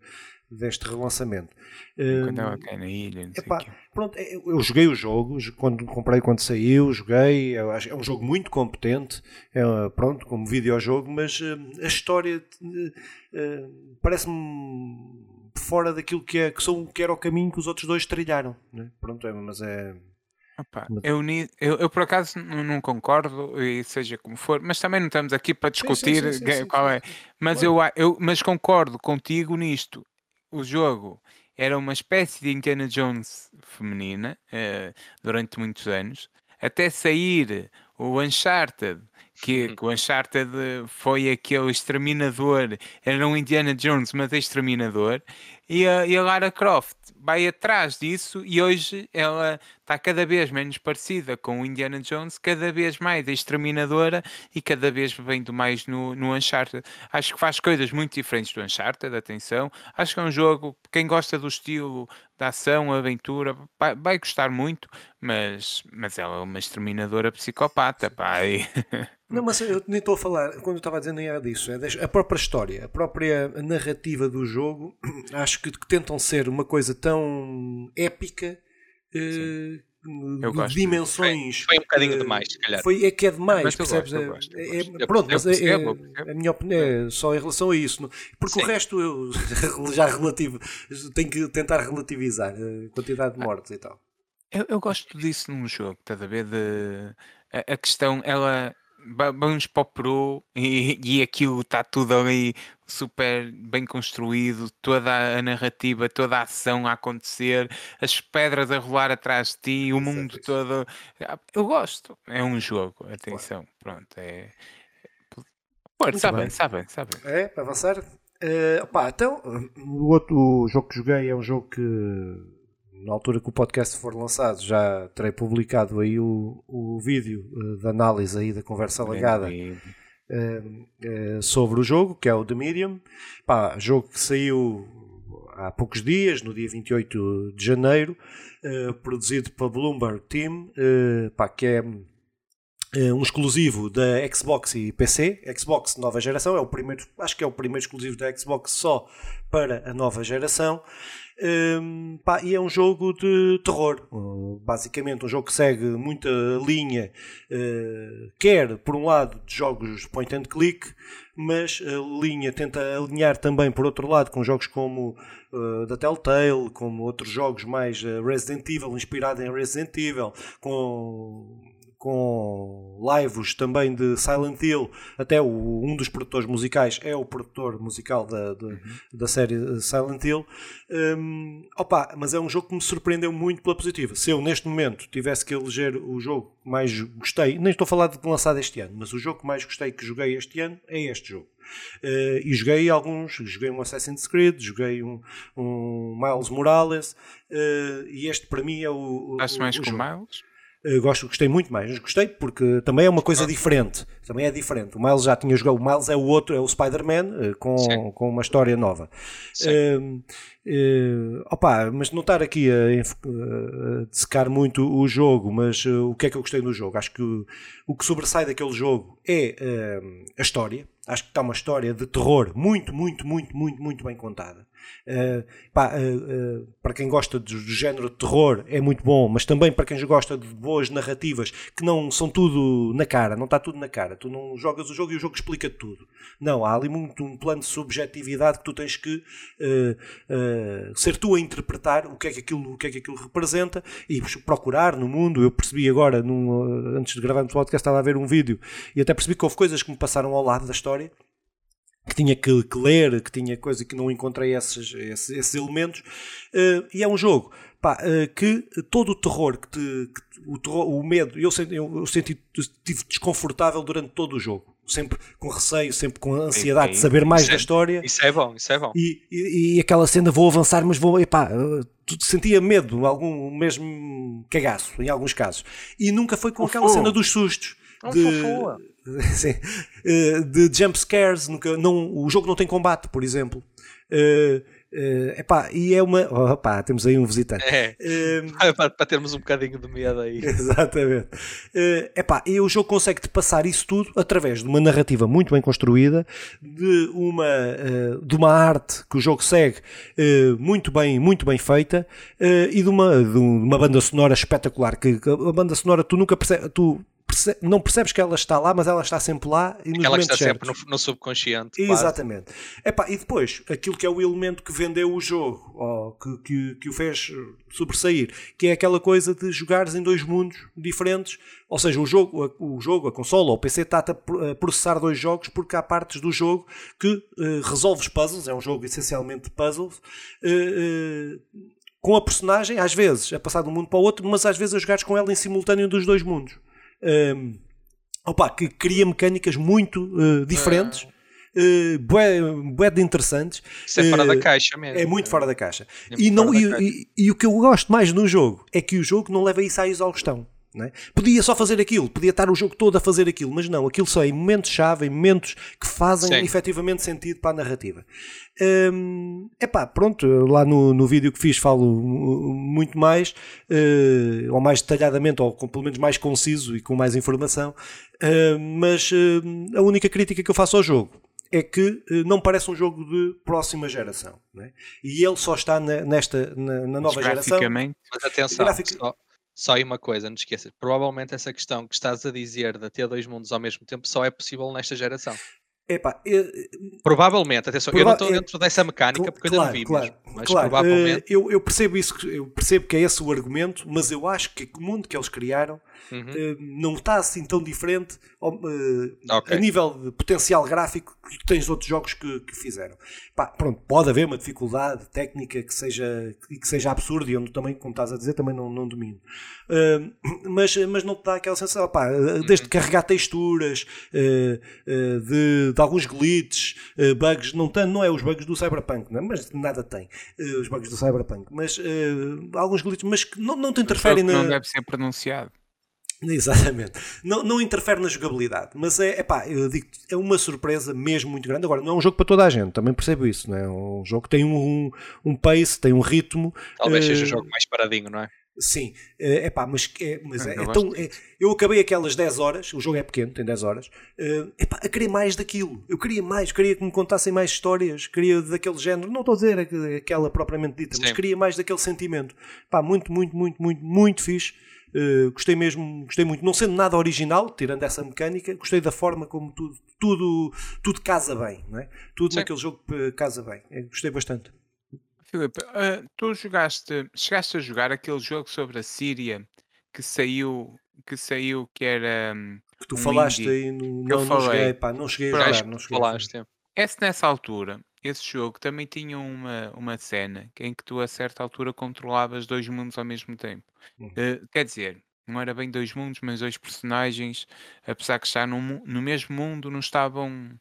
deste relançamento. Quando ela cai na ilha, epá, pronto, é, eu joguei o jogo, quando comprei quando saiu, joguei, é um jogo muito competente, é, pronto, como videojogo, mas eh, a história eh, parece-me fora daquilo que, é, que, são, que era o caminho que os outros dois trilharam. Né? Pronto, é, mas é Opa, eu, eu, eu, por acaso não, não, concordo, e seja como for, mas também não estamos aqui para discutir sim, sim, sim, qual é. Mas, eu, eu, mas concordo contigo nisto. O jogo era uma espécie de Indiana Jones feminina uh, durante muitos anos, até sair o Uncharted que, que o Uncharted foi aquele exterminador, era um Indiana Jones, mas exterminador, e a, e a Lara Croft vai atrás disso e hoje ela está cada vez menos parecida com o Indiana Jones, cada vez mais exterminadora e cada vez vendo mais no, no Uncharted. Acho que faz coisas muito diferentes do Uncharted, atenção. Acho que é um jogo, quem gosta do estilo da ação, aventura, vai, vai gostar muito, mas, mas ela é uma exterminadora psicopata, pai. Não, mas eu nem estou a falar, quando eu estava a dizer nem era disso, é a própria história, a própria narrativa do jogo, acho que, que tentam ser uma coisa tão épica eh, de dimensões. Foi, foi, um bocadinho uh, demais, se calhar. Foi, é que é demais, mas percebes? Gosto, gosto, é, é, pronto, mas é, é, a minha opinião é só em relação a isso. Porque Sim. o resto eu já relativo, tenho que tentar relativizar a quantidade de mortes e tal. Eu, eu gosto disso num jogo, estás a ver? De, a, a questão, ela vamos para o Pro e, e aquilo está tudo ali super bem construído, toda a narrativa, toda a ação a acontecer, as pedras a rolar atrás de ti, o mundo todo. Eu gosto, é um jogo, atenção, pronto, é. Pô, sabem, sabem, sabem. É, para avançar. Uh, opá, então, o outro jogo que joguei é um jogo que na altura que o podcast for lançado, já terei publicado aí o, o vídeo uh, de análise aí da conversa alagada uh, uh, sobre o jogo, que é o The Medium. Pá, jogo que saiu há poucos dias, no dia 28 de janeiro, produzido pela Bloomberg Team, pá, que é um exclusivo da Xbox e PC, Xbox nova geração, é o primeiro, acho que é o primeiro exclusivo da Xbox só para a nova geração. Um, pá, e é um jogo de terror, basicamente. Um jogo que segue muita linha, uh, quer por um lado de jogos point and click, mas a linha tenta alinhar também por outro lado com jogos como uh, da Telltale, como outros jogos mais uh, Resident Evil, inspirado em Resident Evil, com com lives também de Silent Hill, até o, um dos produtores musicais é o produtor musical da, de, uhum. da série Silent Hill. Um, opa, mas é um jogo que me surpreendeu muito pela positiva. Se eu neste momento tivesse que eleger o jogo que mais gostei, nem estou a falar de lançado este ano, mas o jogo que mais gostei que joguei este ano é este jogo. Uh, e joguei alguns, joguei um Assassin's Creed, joguei um, um Miles Morales, uh, e este para mim é o. Estás mais o com jogo. Miles? Uh, gosto, gostei muito mais. Gostei porque também é uma coisa diferente. Também é diferente. O Miles já tinha jogado. O Miles é o outro, é o Spider-Man uh, com, com uma história nova. Uh, opa, mas não estar aqui a, a dissecar muito o jogo, mas o que é que eu gostei do jogo? Acho que o, o que sobressai daquele jogo é a história. Acho que está uma história de terror muito, muito, muito, muito, muito bem contada. Uh, pá, uh, uh, para quem gosta do, do, género de terror é muito bom, mas também para quem gosta de boas narrativas que não são tudo na cara, não está tudo na cara. Tu não jogas o jogo e o jogo explica tudo. Não, há ali muito um plano de subjetividade que tu tens que ser tu a interpretar o que é que aquilo, o que é que aquilo representa e procurar no mundo. Eu percebi agora, num, antes de gravar no podcast, estava a ver um vídeo e até percebi que houve coisas que me passaram ao lado da história que tinha que, que, ler, que tinha coisa que não encontrei esses, esses, esses elementos. Uh, e é um jogo pá, uh, que todo o terror, que, te, que o, terror o medo, eu senti, eu senti estive desconfortável durante todo o jogo. Sempre com receio, sempre com ansiedade de saber mais isso da é, história. Isso é bom, isso é bom. E, e, e, aquela cena, vou avançar, mas vou. Epá, uh, sentia medo, algum mesmo cagaço, em alguns casos. E nunca foi com aquela cena dos sustos. De, Sim. Uh, de jump scares, nunca, não, o jogo não tem combate, por exemplo. Uh, uh, epá, e é uma. Oh, opá, temos aí um visitante. É, uh, para, para, termos um bocadinho de medo aí. Exatamente. Uh, epá, e o jogo consegue-te passar isso tudo através de uma narrativa muito bem construída, de uma, uh, de uma arte que o jogo segue muito, bem, muito bem feita e de uma, de uma banda sonora espetacular. Que a banda sonora tu nunca percebes. Tu perce não percebes que ela está lá, mas ela está sempre lá e nos ela está certos. sempre no, no subconsciente. Exatamente. Epá, e depois, aquilo que é o elemento que vendeu o jogo, ou que, que, que o fez sobressair, que é aquela coisa de jogares em dois mundos diferentes, ou seja, o jogo, o jogo a consola ou o PC está a processar dois jogos porque há partes do jogo que uh, resolves puzzles, é um jogo essencialmente de puzzles, uh, uh, com a personagem, às vezes, a passar de um mundo para o outro, mas às vezes a jogares com ela em simultâneo dos dois mundos um, opa, que cria mecânicas muito uh, diferentes. Uh, bué, bué de interessantes. Isso é fora uh, da caixa mesmo. É muito fora da caixa. É e, não, e, e, e, o que eu gosto mais no jogo é que o jogo não leva isso à exaustão. É? Podia só fazer aquilo, podia estar o jogo todo a fazer aquilo, mas não, aquilo só é em momentos-chave, em momentos que fazem Sim. efetivamente sentido para a narrativa. Hum, epá, pronto, lá no, no vídeo que fiz falo muito mais, uh, ou mais detalhadamente, ou com, pelo menos mais conciso e com mais informação, uh, mas uh, a única crítica que eu faço ao jogo é que não parece um jogo de próxima geração. É? E ele só está na, nesta, na, na nova geração. Mas atenção, só, só aí uma coisa, não te esqueças. Provavelmente essa questão que estás a dizer de ter dois mundos ao mesmo tempo só é possível nesta geração. Epá, eu, provavelmente, atenção, prova eu não estou dentro dessa mecânica porque claro, eu ainda não vi claro, mesmo, mas claro, provavelmente... Uh, eu, eu, percebo isso, eu percebo que é esse o argumento, mas eu acho que o mundo que eles criaram uhum. uh, não está assim tão diferente uh, okay. a nível de potencial gráfico que tens outros jogos que, que fizeram. Pá, pronto, pode haver uma dificuldade técnica que seja, que seja absurda e eu também, como estás a dizer, também não, não domino. mas, mas não te dá aquela sensação, pá, desde uhum. carregar texturas, de de alguns glitches, uh, bugs, não, tanto, não é os bugs do Cyberpunk, não é? mas nada tem uh, os bugs do Cyberpunk, mas uh, alguns glitches, mas que não, não te interferem na. Não deve ser pronunciado. Exatamente. Não, não interfere na jogabilidade, mas é, epá, eu digo é uma surpresa mesmo muito grande. Agora, não é um jogo para toda a gente, também percebo isso, não é? Um jogo que tem um, um pace, tem um ritmo. Talvez uh, seja o jogo mais paradinho, não é? Sim, é uh, pá, mas, é, mas é, eu, é tão, é, eu acabei aquelas 10 horas, o jogo é pequeno, tem 10 horas, uh, epá, a querer mais daquilo. Eu queria mais, queria que me contassem mais histórias, queria daquele género, não estou a dizer aquela propriamente dita, Sim. mas queria mais daquele sentimento. Pá, muito, muito, muito, muito, muito fixe. Uh, gostei mesmo, gostei muito, não sendo nada original, tirando essa mecânica, gostei da forma como tudo, tudo, tudo casa bem, não é? tudo Sim. naquele jogo casa bem, gostei bastante. Filipe, ah, tu jogaste, chegaste a jogar aquele jogo sobre a Síria que saiu, que saiu que era hum, Que tu um falaste indie aí no. eu Não, não cheguei, pá, não cheguei a jogar, não cheguei falaste. é. Esse nessa altura, esse jogo também tinha uma, uma cena em que tu a certa altura controlavas dois mundos ao mesmo tempo. Uhum. Eh, quer dizer, não era bem dois mundos, mas dois personagens, apesar de estar no, no mesmo mundo, não estavam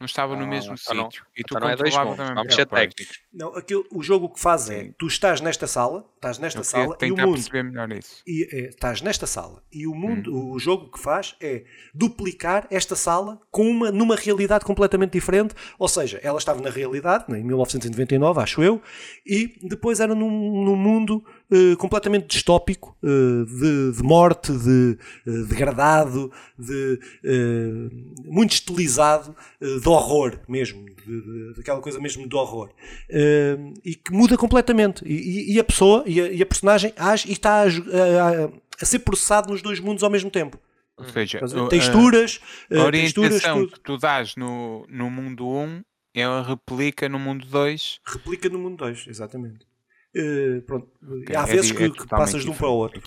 não estava no mesmo então sítio. E tu então não é dois pontos, vamos ser técnicos. Não, aquilo, o jogo que faz é, tu estás nesta sala, estás nesta sala e o mundo... perceber melhor isso. E, é, estás nesta sala e o mundo, hum. o jogo que faz é duplicar esta sala com uma, numa realidade completamente diferente, ou seja, ela estava na realidade, em 1999, acho eu, e depois era num, num mundo eh, completamente distópico, eh, de, de morte, de eh, degradado, de, muito estilizado, de horror mesmo, daquela coisa mesmo de horror. E que muda completamente. E, e- e a pessoa e a, e a personagem age e está a, a- a- ser processado nos dois mundos ao mesmo tempo. Ou seja, Texturas, a, texturas, orientação tudo. que tu dás no, no mundo 1, ela replica no mundo 2. Replica no mundo 2, exatamente. Eh, pronto. Ok, Há é vezes di- que, é que passas de um para o outro.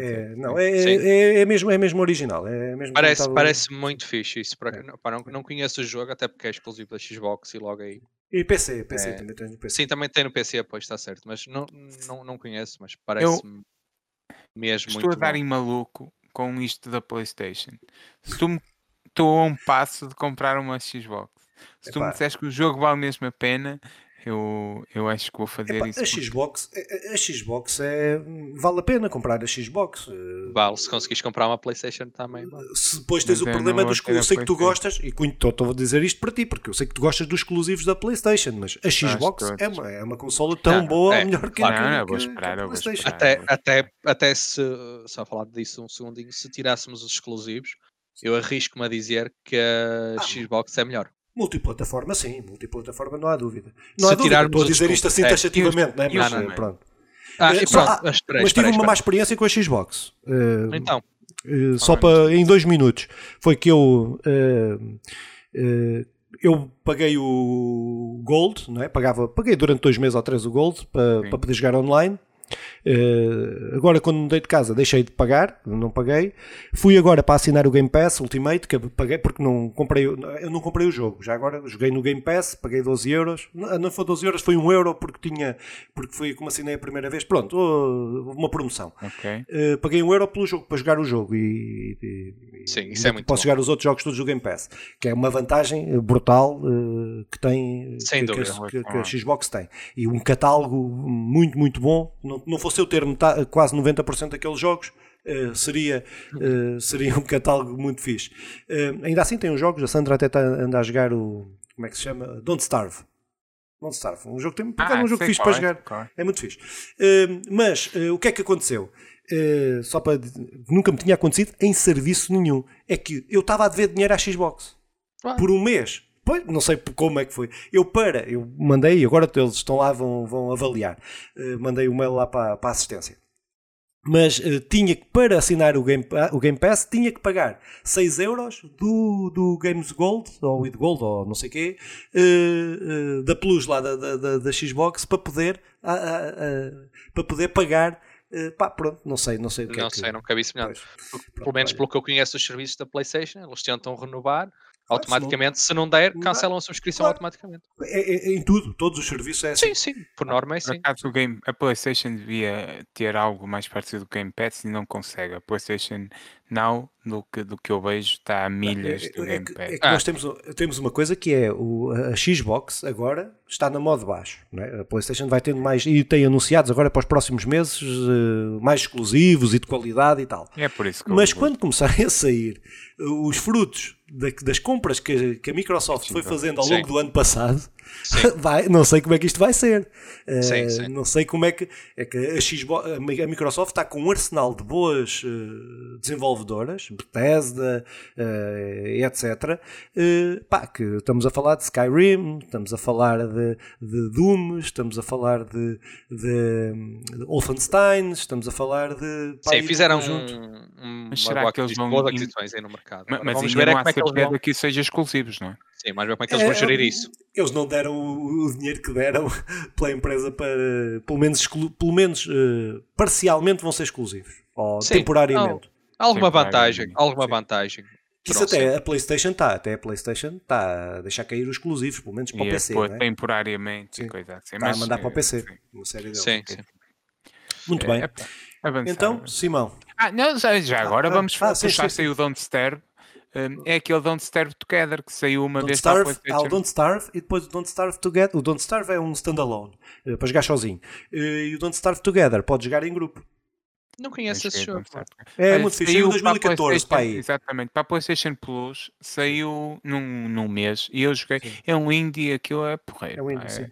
É, não, é, é, é mesmo, é mesmo original. É mesmo Parece, estava- parece muito fixe isso. Para, É. não, pá, não, não conheço o jogo, até porque é exclusivo da Xbox e logo aí. E PC, PC É. também tem no PC. Sim, também tem no PC, pois está certo, mas não, não, não conheço, mas parece-me mesmo Estou muito a dar bom. em maluco com isto da PlayStation. Se tu me estou a um passo de comprar uma Xbox, se tu me disseres que o jogo vale mesmo a pena, eu, eu acho que vou fazer Epá, isso. a porque- Xbox, a, a- Xbox é. Vale a pena comprar a Xbox. eh, Vale, se conseguires comprar uma PlayStation também. vale. Se depois tens Mas o problema dos eu sei que tu PlayStation. gostas, e estou estou a dizer isto para ti, porque eu sei que tu gostas dos exclusivos da PlayStation, mas a Xbox é uma, é uma consola tão Não, boa é, melhor que, claro. que, Não, vou esperar, que a eu vou PlayStation. esperar. Até, até, até se, só a falar disso um segundinho, se tirássemos os exclusivos, eu arrisco-me a dizer que a Ah, Xbox é melhor. Multiplataforma, sim, multiplataforma não há dúvida. Não Se há dúvida, estou a dizer isto assim é, taxativamente, não é? Mas, não, não, não. pronto. Ah, Eh, pronto, mas, tive espera, uma má espera. experiência com a Xbox. Eh, Então, eh, só para em dois minutos. Foi que eu eu paguei o Gold, não é? Pagava, paguei durante dois meses ou três o Gold para, para poder jogar online. Eh, agora, quando mudei de casa, deixei de pagar, não paguei. Fui agora para assinar o Game Pass Ultimate, que eu paguei porque não comprei, o- eu não comprei o jogo. Já agora joguei no Game Pass, paguei 12 euros. Não, não foi 12 euros, foi 1 euro porque tinha, porque foi como assinei a primeira vez. Pronto, oh, uma promoção. Ok. Uh, paguei um euro pelo jogo para jogar o jogo e, e- Sim, e isso é muito posso bom. jogar os outros jogos todos do Game Pass, que é uma vantagem uh, brutal uh, que tem Sem que, dúvida. a- que, que a Xbox tem e um catálogo muito muito bom. Não, não fosse eu ter metade, quase 90% daqueles jogos. uh, seria, uh, seria um catálogo muito fixe. Uh, ainda assim, tem uns jogos. A Sandra até está, anda a jogar o. Como é que se chama? Don't Starve. Don't Starve. Um jogo, que tem, acaso, Ah, um jogo sei fixe para é, jogar. qual é. É muito fixe. Uh, mas uh, o que é que aconteceu? Uh, só para nunca me tinha acontecido em serviço nenhum. É que eu estava a dever dinheiro à Xbox Ah. por um mês. Pois, não sei como é que foi. Eu para, eu mandei, agora eles estão lá, vão, vão avaliar. Uh, mandei o mail lá para, para a assistência. Mas uh, tinha que, para assinar o Game, o Game Pass, tinha que pagar 6 euros do, do Games Gold, ou With Gold, ou não sei o quê, uh, da Plus lá da, da, da- Xbox, para poder, para poder pagar. uh, pá, pronto, não sei, não sei o que não é que... sei, nunca vi semelhante. Pois, Pelo menos olha. pelo que eu conheço os serviços da PlayStation, eles tentam renovar não- automaticamente. Se não der, cancelam a subscrição Claro. automaticamente. É, é- é em tudo, todos os serviços é assim. Sim, sim, por norma é Por sim. acaso o game, a PlayStation devia ter algo mais parecido do Game Pass e não consegue. A PlayStation Now, do que, do que eu vejo, está a milhas do É- é Game que- Pass. é Ah. nós temos, temos uma coisa que é o, a Xbox agora está na moda baixo. não é? A PlayStation vai tendo mais e tem anunciados agora para os próximos meses eh, mais exclusivos e de qualidade e tal. É por isso que Mas quando começarem a sair eh, os frutos da- das compras que, que a Microsoft foi fazendo ao longo Sim. do ano passado, Sim. vai, não sei como é que isto vai ser. Eh, Sim, sim. Não sei como é que, é que a, Xbox, a Mi- a Microsoft está com um arsenal de boas eh, desenvolvedoras, Bethesda, eh, etc. pá, que estamos a falar de Skyrim, estamos a falar de, de Doom, estamos a falar de, de, de Wolfenstein, estamos a falar de. pá, Sim, fizeram conjunto. um, um, Mas será que eles vão boas aquisições aí no mercado. Ma- Agora Mas vamos ver é como é que eles vão. que isso seja exclusivos, não é? Sim, mas como é que eles vão É, gerir é, isso. Eles não deram o, o dinheiro que deram pela empresa para, pelo menos, exclu- pelo menos eh, parcialmente vão ser exclusivos. Ou Sim, temporariamente. Alguma Temporário, vantagem, sim. alguma Sim. vantagem. Isso Pronto, até a PlayStation está, até a PlayStation está a deixar cair os exclusivos, pelo menos para o E PC. depois não é? temporariamente Sim. coisa assim. Está a Mas, mandar para o eh, PC, sim. uma série deles. Sim, sim. Muito É, bem. é avançar. Então, Simão, Ah, não, já, já agora ah, vamos ah, sim, puxar sim, saiu o Don't Starve. Um, é aquele Don't Starve Together que saiu uma Don't vez Starve, há o PlayStation. Don't Starve e depois o Don't Starve Together. O Don't Starve é um standalone, eh, para jogar sozinho. Eh, E o Don't Starve Together pode jogar em grupo. Não conheço esse é jogo. É Olha, muito fixe. Saiu em a 2014 para Exatamente, para a PlayStation Plus saiu num, num mês e eu joguei. É um indie, aquilo é porreiro. É um indie, pá, sim.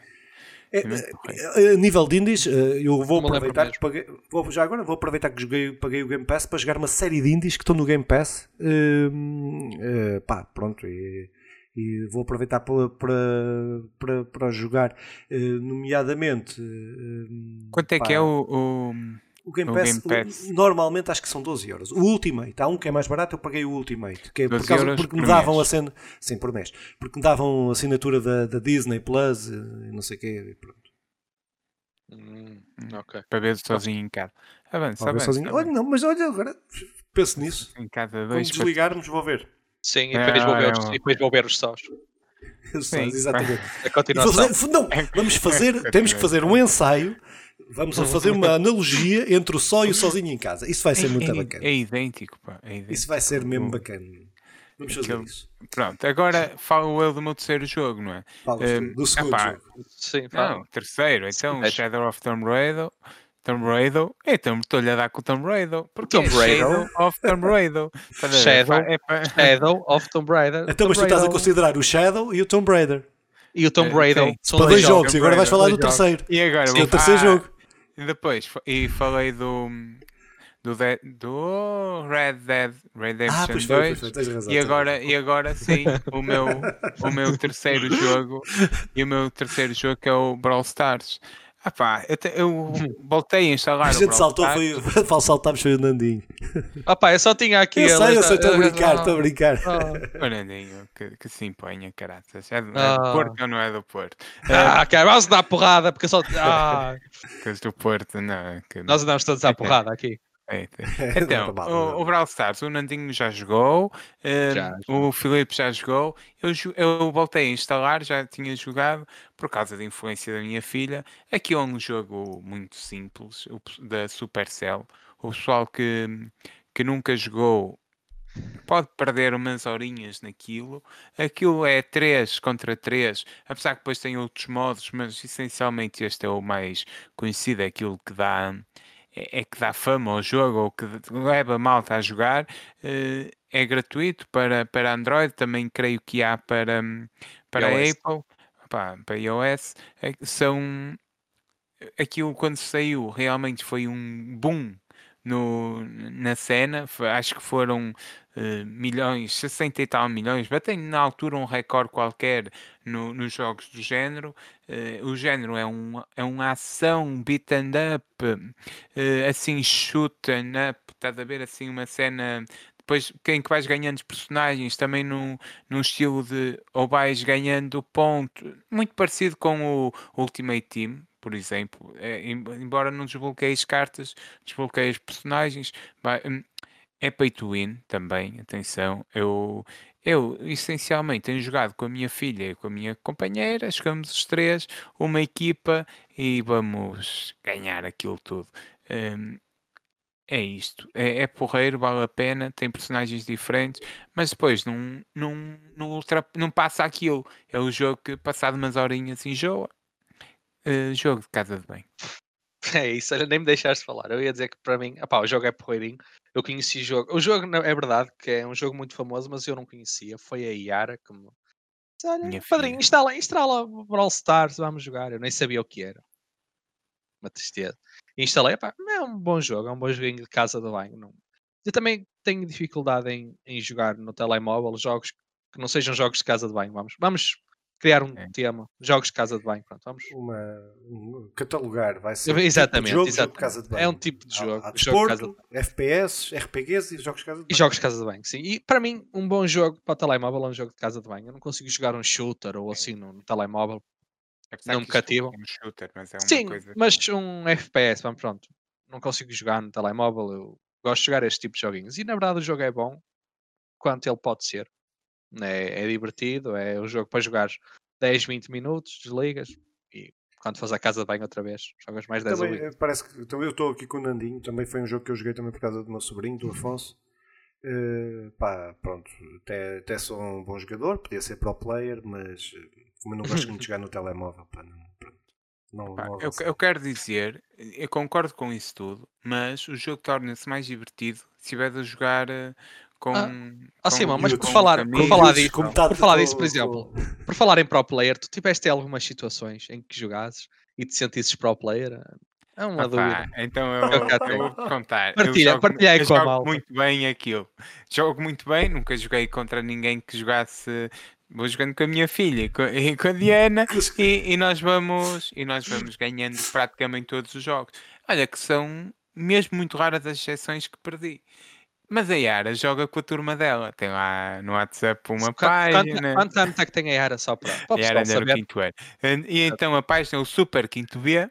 A nível de indies, eh, eu vou lembro aproveitar que paguei, vou, já agora vou aproveitar que joguei, paguei o Game Pass para jogar uma série de indies que estão no Game Pass. Hum, eh, pá, pronto. E, e vou aproveitar para, para, para, para jogar, eh, nomeadamente. eh, Quanto é pá, que é o. o- o Game o Pass, Game Pass? o- normalmente acho que são 12 euros. O Ultimate, há um que é mais barato, eu paguei o Ultimate, que é por 12 causa, euros porque me davam mês. a cena, sim, por mês, porque me davam a assinatura da, da Disney Plus eh, e não sei o quê. e pronto. Hum, ok. para ver sozinho em casa. Avança, Vou ver avança. sozinho. Olha, não, mas olha, agora penso nisso. Em Quando dois. desligarmos, vou ver. Sim, e depois, vou Ah, ver é os, e depois vou ver os sós. Só, Sim. exatamente. A continuação. fazer- não, vamos fazer, temos que fazer um ensaio. Vamos a fazer uma analogia entre o só e o sozinho em casa. Isso vai ser muito é, bacana. é idêntico, pá. É idêntico. Isso vai ser mesmo bacana. Vamos fazer Aquele- isso. Pronto, agora falo eu do meu terceiro jogo, não é? Falas tu, Hum, do segundo epá, jogo. Sim, fala. Não, terceiro, então Sim, Shadow of Tomb Raider. Tomb Raider, então estou-lhe a dar com o Tomb Raider. Porque Tomb é Raider? Shadow of Tomb Raider. Shadow. É pa- Shadow of Tomb Raider. Então, mas tu estás a considerar o Shadow e o Tomb Raider. E o Tomb Eh, Raider. sim. são Para dois jogos. e agora vais falar do terceiro. E agora Que é o terceiro Ah, jogo. E depois, e falei do. Do, Dead, do Red Dead Redemption Ah, pois foi, 2. pois foi, razão. E agora, e agora sim, o meu, o meu terceiro jogo e o meu terceiro jogo que é o Brawl Stars. Ah pá, eu, te- eu voltei a instalar A gente saltou, foi, fal- saltámos, foi o Nandinho. Ah pá, eu só tinha aqui. Eu sei, eu sei, estou a brincar, estou a brincar. ah. O Nandinho, que, que se imponha, caraças. É, do- é Ah. do Porto ou não é do Porto? Ah, Ah, cara, vamos dar porrada, porque eu só. Ah, que és do Porto, não. Que, nós andamos todos à porrada aqui. É, é. Não Então, tá mal, o, não. o Brawl Stars, o Nandinho já jogou, eh, Já, o Filipe já jogou, eu, eu voltei a instalar, já tinha jogado, por causa da influência da minha filha. Aqui é um jogo muito simples, o da Supercell. O pessoal que, que nunca jogou pode perder umas horinhas naquilo. Aquilo é 3 contra 3, apesar que depois tem outros modos, mas essencialmente este é o mais conhecido, é aquilo que dá é, é que dá fama ao jogo ou que leva a malta a jogar. eh, é gratuito para, para Android, também creio que há para, hum, para iOS. Apple, pá, para iOS. É São aquilo quando saiu realmente foi um boom no, na cena. Acho que foram eh, milhões, 60 e tal milhões, batendo na altura um recorde qualquer no- nos jogos do género. Eh, o género é, um, é uma ação beat and up, eh, assim shoot and up, estás a ver assim uma cena. Depois, quem que vais ganhando os personagens, também num, num estilo de ou vais ganhando ponto, muito parecido com o Ultimate Team, por exemplo. É, em- embora não desbloqueies cartas, desbloqueias personagens. vai- hum, é pay to win também, atenção. Eu, eu essencialmente tenho jogado com a minha filha e com a minha companheira, jogamos os três, uma equipa e vamos ganhar aquilo tudo. Hum, é isto, é, é porreiro, vale a pena, tem personagens diferentes, mas depois não, não, não, ultra, não passa aquilo. É o jogo que, passado umas horinhas, enjoa. Eh, jogo de casa de bem. É isso, olha, nem me deixaste falar. Eu ia dizer que para mim, opá, o jogo é porreirinho. Eu conheci o jogo. O jogo é verdade que é um jogo muito famoso, mas eu não conhecia. Foi a Yara que me disse: Olha, Minha padrinho, instala, instala o Brawl Stars, vamos jogar. Eu nem sabia o que era. Uma tristeza. Instalei, pá, é um bom jogo, é um bom joguinho de casa de banho. Não... Eu também tenho dificuldade em, em jogar no telemóvel jogos que não sejam jogos de casa de banho. Vamos, vamos criar um É. tema: jogos de casa de banho. Pronto, vamos. Uma, um catalogar, vai ser. Exatamente, tipo de jogo, exatamente. jogo de casa de banho. É um tipo de Há- jogo, Há, jogo de casa de desporto, FPS, RPGs e jogos de casa de E banho. jogos de casa de banho, sim. E para mim, um bom jogo para o telemóvel é um jogo de casa de banho. Eu não consigo jogar um shooter ou assim no, no telemóvel. Apesar Não me cativa. É um shooter, mas é uma Sim, coisa. mas um FPS, vamos pronto. Não consigo jogar no telemóvel. Eu gosto de jogar este tipo de joguinhos. E na verdade o jogo é bom quanto ele pode ser. É, é divertido, é um jogo para jogar 10, 20 minutos, desligas e quando fores à casa de banho outra vez, jogas mais 10 ou Também, 20. eh, parece que também eu estou aqui com o Nandinho, também foi um jogo que eu joguei também por causa do meu sobrinho, do Afonso. Eh, pá, pronto, até, até sou um bom jogador, podia ser pro player, mas eh, como eu não gosto muito de jogar no telemóvel, pá, não, pronto, não, Pá, não eu, eu quero dizer, eu concordo com isso tudo, mas o jogo torna-se mais divertido se estiver a jogar eh, com. Ah, Ah, Simão, mas por falar, por amigos, falar Miúdos, disso, como tá- por falar disso, por exemplo, por falar em pro player, tu tiveste algumas situações em que jogasses e te sentisses pro player? É uma Ah, pá, dúvida. então eu, Eu eu tenho. vou contar. Eu Partilha- jogo- partilha aí eu com a jogo malta. muito bem aquilo. Jogo muito bem, nunca joguei contra ninguém que jogasse. Vou jogando com a minha filha e com, e com a Diana e, e nós vamos e nós vamos ganhando praticamente todos os jogos. Olha que são mesmo muito raras as exceções que perdi. Mas a Yara joga com a turma dela. Tem lá no WhatsApp uma Qu- quanto- página. Quantos anos é que tem a Yara só para, para pessoal no saber? quinto ano. E então a página é o Super Quinto B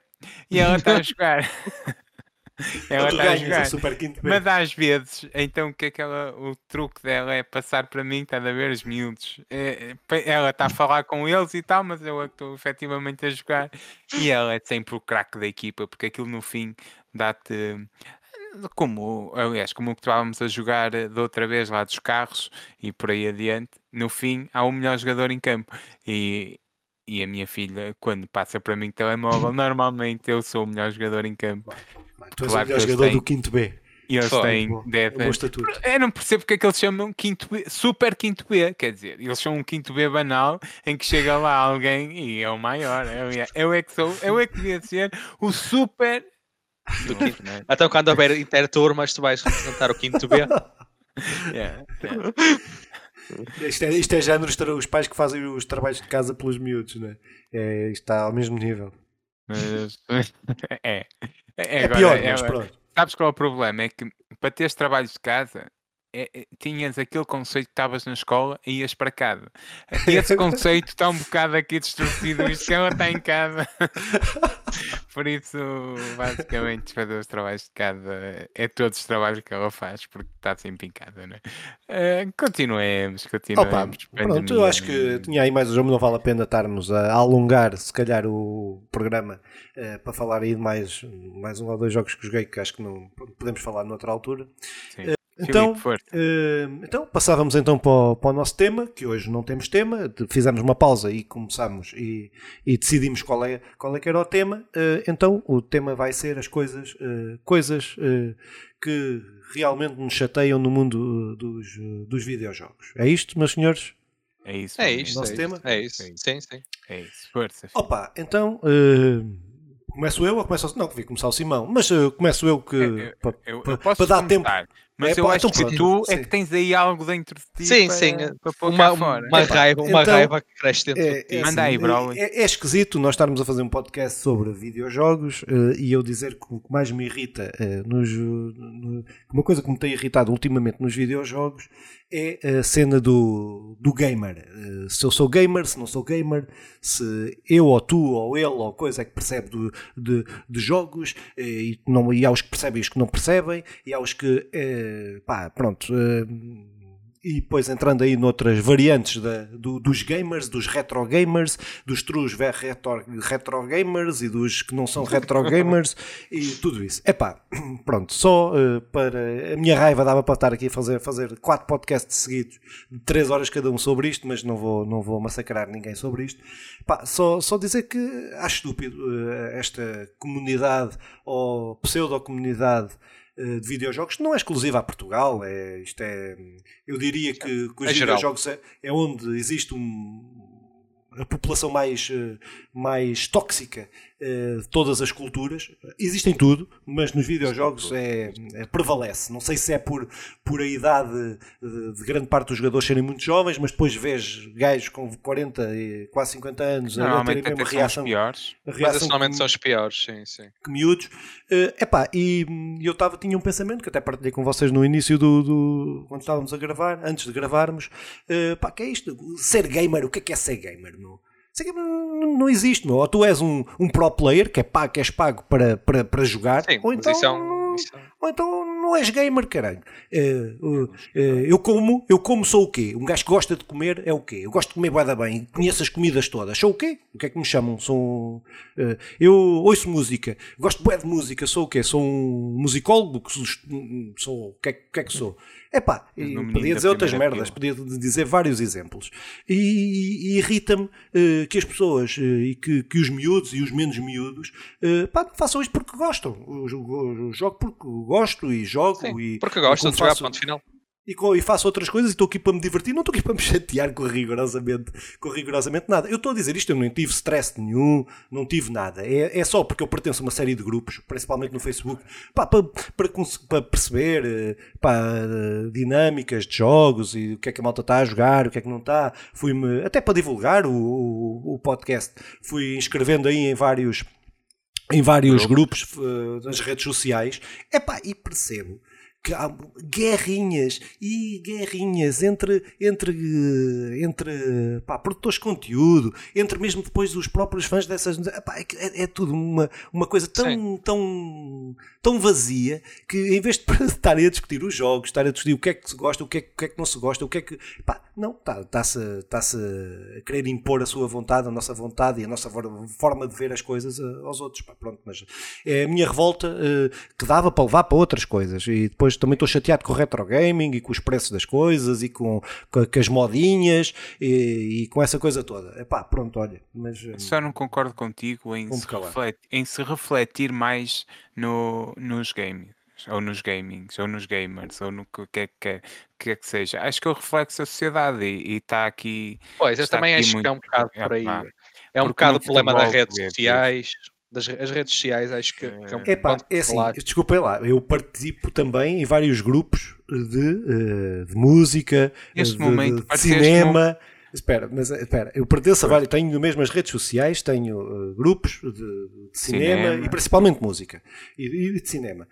e ela está a jogar. ela está a jogar. a Super Quinto B. Mas às vezes, então o que é que ela, o truque dela é passar para mim, está a ver os miúdos. É, é, ela está a falar com eles e tal, mas eu é estou efetivamente a jogar. E ela é sempre o craque da equipa, porque aquilo no fim dá-te. Como, aliás, como o que estávamos a jogar eh, da outra vez lá dos carros e por aí adiante, no fim há o melhor jogador em campo. E, e a minha filha, quando passa para mim telemóvel, normalmente eu sou o melhor jogador em campo. Tu és Claro o melhor jogador tenho. do Quinto B. E eles Foi, têm Bom, 10 é um bom anos. estatuto. Eu não percebo porque é que eles chamam quinto B, super quinto B, quer dizer, eles são um quinto B banal em que chega lá alguém e é o maior. Eu, eu é que sou, eu é que devia ser o super do quinto, né? Então quando houver interturmas tu vais representar o quinto B. Yeah, yeah. Isto é, isto é género os pais que fazem os trabalhos de casa pelos miúdos, né? É, isto está ao mesmo nível. Mas, é. É, É agora, pior, é- mas pronto. Sabes qual é o problema? É que para teres trabalhos de casa é- é- tinhas aquele conceito que estavas na escola e ias para casa. Esse conceito está um bocado aqui distorcido, visto que ela está em casa. Por isso, basicamente, fazer os trabalhos de casa é todos os trabalhos que ela faz, porque está sempre em casa, não é? Eh, continuemos, Opa, continuemos. pronto, eu acho que tinha aí mais um jogo, não vale a pena estarmos a alongar, se calhar, o programa eh, para falar aí de mais, mais um ou dois jogos que joguei que acho que não podemos falar noutra altura. Sim. Então. Eh, então passávamos então para o, para o nosso tema, que hoje não temos tema, fizemos uma pausa e começámos e, e decidimos qual é, qual é que era o tema. Eh, então o tema vai ser as coisas, eh, coisas que realmente nos chateiam no mundo dos, dos videojogos. É isto, meus senhores? É isso. É mesmo. isto, Nosso é tema? isto. É isso. É isso. Sim, sim. É isso. Força. Opa, então começo eu ou começo o... Não, que vi começar o Simão, mas começo eu que Eu- eu- Eu, pa- eu posso para dar tempo. Mas É, eu pá, acho então que tu é sim. que tens aí algo dentro de ti Sim, para, sim. para pôr Uma, fora. uma raiva, uma então- raiva que cresce dentro de É, ti. é Manda aí, assim, Broly. é, é esquisito nós estarmos a fazer um podcast sobre videojogos eh, e eu dizer que o que mais me irrita eh, nos, no- uma coisa que me tem irritado ultimamente nos videojogos é a cena do, do gamer. Eh, se eu sou gamer, se não sou gamer, se eu ou tu ou ele ou coisa é que percebe do- de, de jogos eh, e, não, e há os que percebem e os que não percebem e há os que eh, pá, pronto eh, e depois entrando aí noutras variantes da- do- dos gamers, dos retro gamers, dos trus retro, retro gamers e dos que não são retro gamers e tudo isso. Epá, pronto, só eh, para a minha raiva dava para estar aqui a fazer, fazer quatro podcasts seguidos três horas cada um sobre isto, mas não vou, não vou massacrar ninguém sobre isto. Epá, só, só dizer que acho estúpido eh, esta comunidade ou pseudo-comunidade de videojogos. Não é exclusiva a Portugal, é, isto é, eu diria que, que os É videojogos é, é onde existe um, a população mais, eh, mais tóxica eh, de todas as culturas. Existem tudo, mas nos videojogos é, é- prevalece. Não sei se é por, por a idade de, de grande parte dos jogadores serem muito jovens, mas depois vês gajos com 40 e quase 50 anos a terem a mesma reação, piores. Mas reação normalmente que- são os piores, sim, sim. que miúdos. Eh, epá, e eu tava, tinha um pensamento que até partilhei com vocês no início do, do- quando estávamos a gravar, antes de gravarmos. Eh, pá, que é isto? Ser gamer, o que é que é ser gamer, meu? Ser gamer não, existe, meu. Ou tu és um, um pro player, que é pago, que és pago para, para, para jogar, Sim, ou então, isso é um. isso é ou então não és gamer, caralho. Eh, uh, eh, eu como, eu como sou o quê? Um gajo que gosta de comer é o quê? Eu gosto de comer bué da bem, conheço as comidas todas. Sou o quê? O que é que me chamam? Sou um, eh, eu ouço música, gosto bué de música, sou o quê? Sou um musicólogo? Sou, sou- o, que é, o que é que sou? Epá, e no menino podia dizer outras merdas, podia dizer vários exemplos. E, e irrita-me eh, que as pessoas eh, e que, que os miúdos e os menos miúdos eh, pá, façam isto porque gostam. Eu jogo, eu jogo porque gosto e jogo Sim, e porque gosto de jogar, faço- ponto final. E, com, e, faço outras coisas e estou aqui para me divertir, não estou aqui para me chatear com rigorosamente, com rigorosamente nada. Eu estou a dizer isto, eu não tive stress nenhum, não tive nada. É, é só porque eu pertenço a uma série de grupos, principalmente no Facebook, pá, para, para, para, perceber eh, pá, dinâmicas de jogos e o que é que a malta está a jogar, o que é que não está. Fui-me, até para divulgar o, o, o podcast, fui inscrevendo aí em vários em vários grupos uh, nas redes sociais, epá, e percebo guerrinhas e guerrinhas entre, entre, entre pá, produtores de conteúdo, entre mesmo depois os próprios fãs dessas. Pá, é, é, é, tudo uma, uma coisa tão, tão, tão vazia que em vez de estarem a discutir os jogos, estarem a discutir o que é que se gosta, o que é, o que, é que não se gosta, o que é que. Pá, não, está-se está -se a querer impor a sua vontade, a nossa vontade e a nossa forma de ver as coisas eh, aos outros. Pá, pronto, mas é a minha revolta uh, que dava para levar para outras coisas e depois depois também estou chateado com o retro gaming e com os preços das coisas e com, com, com as modinhas e, e, com essa coisa toda. Epá, pronto, olha. Mas, Só não concordo contigo em, se refletir, em se refletir mais no, nos games ou nos gamings, ou nos gamers, ou no que quer que, que, é que seja. Acho que eu reflexo a sociedade e está aqui. Pois, eu também acho muito, que é um bocado por aí. É um bocado o problema das redes sociais das as redes sociais, acho que, que é um Epá, é assim, desculpem lá, eu participo também em vários grupos de, eh, de música, de, momento, de cinema. Espera, mas espera, eu pertenço a vários, tenho mesmo as redes sociais, tenho uh, grupos de, de cinema, cinema, e principalmente música e, e, de cinema.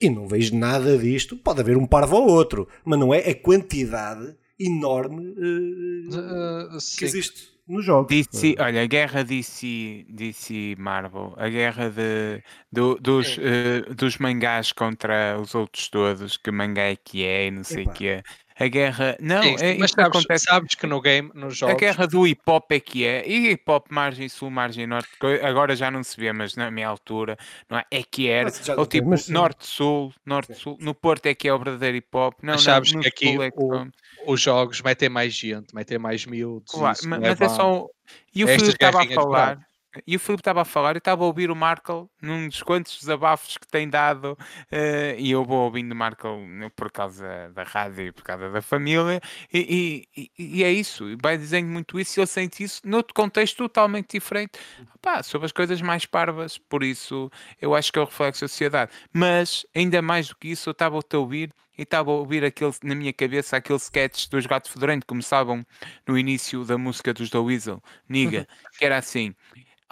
E não vejo nada disto. Pode haver um parvo ou outro, mas não é a quantidade enorme uh, uh, que existe nos jogos. DC, olha, a guerra DC, DC Marvel, a guerra de, do, dos, uh, dos mangás contra os outros todos, que mangá é que é e não sei o que é. A guerra. Não, Sim, é, mas sabes, acontece... sabes que no game, nos jogos. A guerra do hip hop é que é. E hip hop margem sul, margem norte. Agora já não se vê, mas na minha altura não é, é que era. Ou tipo norte-sul, norte-sul. No Porto é que é o verdadeiro hip hop. Não, mas sabes não, que aqui é que o, os jogos metem mais gente, metem mais miúdos. Claro, mas, mas é só. E o Filipe estava a falar. E o Filipe estava a falar e estava a ouvir o Markle num dos quantos desabafos que tem dado, uh, e eu vou ouvindo o Markle por causa da rádio e por causa da família, e, e, e, é isso, vai dizendo muito isso, e eu sinto isso noutro contexto totalmente diferente, Pá, sobre as coisas mais parvas, por isso eu acho que é o reflexo da sociedade. Mas, ainda mais do que isso, eu estava a ouvir e estava a ouvir aquele, na minha cabeça aquele sketch dos Gatos Fedorentos que começavam no início da música dos The Weasel, Niga, que era assim: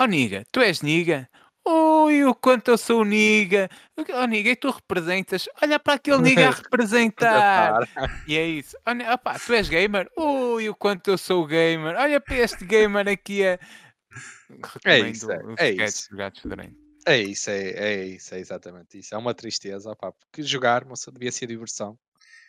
Oh Niga, tu és Niga? Ui, o quanto eu sou Niga! Oh Niga, e tu representas? Olha para aquele Niga a representar! e é isso. Oh, opa, tu és gamer? Ui, o quanto eu sou gamer! Olha para este gamer aqui a. É isso, é, é isso. É isso, é, é isso, é exatamente isso. É uma tristeza, opa, porque jogar, moça, devia ser diversão.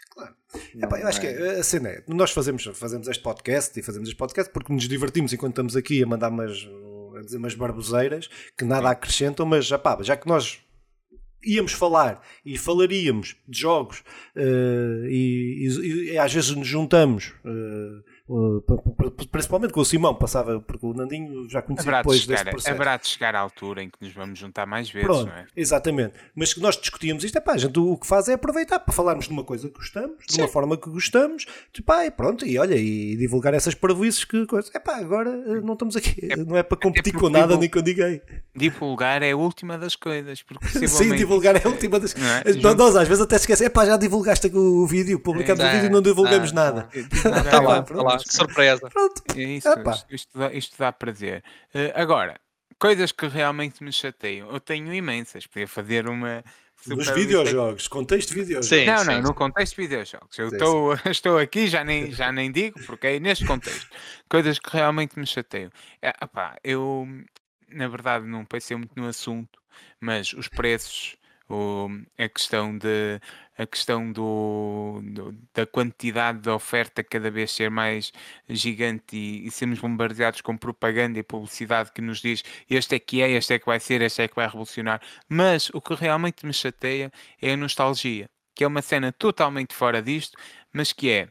Claro. Epá, eu acho que é, a cena é, nós fazemos, fazemos este podcast e fazemos este podcast porque nos divertimos enquanto estamos aqui a mandar umas, a dizer umas barboseiras que nada acrescentam, mas epá, já que nós íamos falar e falaríamos de jogos uh, e, e, e, às vezes nos juntamos uh, principalmente com o Simão, passava, porque o Nandinho já conhecia haverá depois de chegar, desse processo. Haverá de chegar à altura em que nos vamos juntar mais vezes, Pronto, não é? Exatamente. Mas que nós discutíamos isto, é pá, a gente o que faz é aproveitar para falarmos de uma coisa que gostamos, de uma forma que gostamos, tipo, pá, e pronto, e olha, e divulgar essas parvoices que coisas. É pá, agora eh, não estamos aqui, é, não é para competir com nada nem com ninguém. Divulgar é a última das coisas, porque Sim, divulgar é a última das coisas. É? Nós às vezes até esquecemos, é pá, já divulgaste o vídeo, publicamos é, o vídeo e não divulgamos ah, nada. Está lá, está lá, surpresa. Pronto. É isso, isto, dá, isto dá prazer. Uh, agora, coisas que realmente me chateiam, eu tenho imensas. Podia fazer uma. Nos videojogos, contexto de videojogos. Sim, não, sim, não, sim. no contexto de videojogos. Eu estou, estou aqui, já nem, já nem digo, porque é neste contexto. Coisas que realmente me chateiam. É, opá, eu, na verdade, não pensei muito no assunto, mas os preços o, a questão de a questão do, do, da quantidade de oferta cada vez ser mais gigante e, e, sermos bombardeados com propaganda e publicidade que nos diz este é que é, este é que vai ser, este é que vai revolucionar. Mas o que realmente me chateia é a nostalgia, que é uma cena totalmente fora disto, mas que é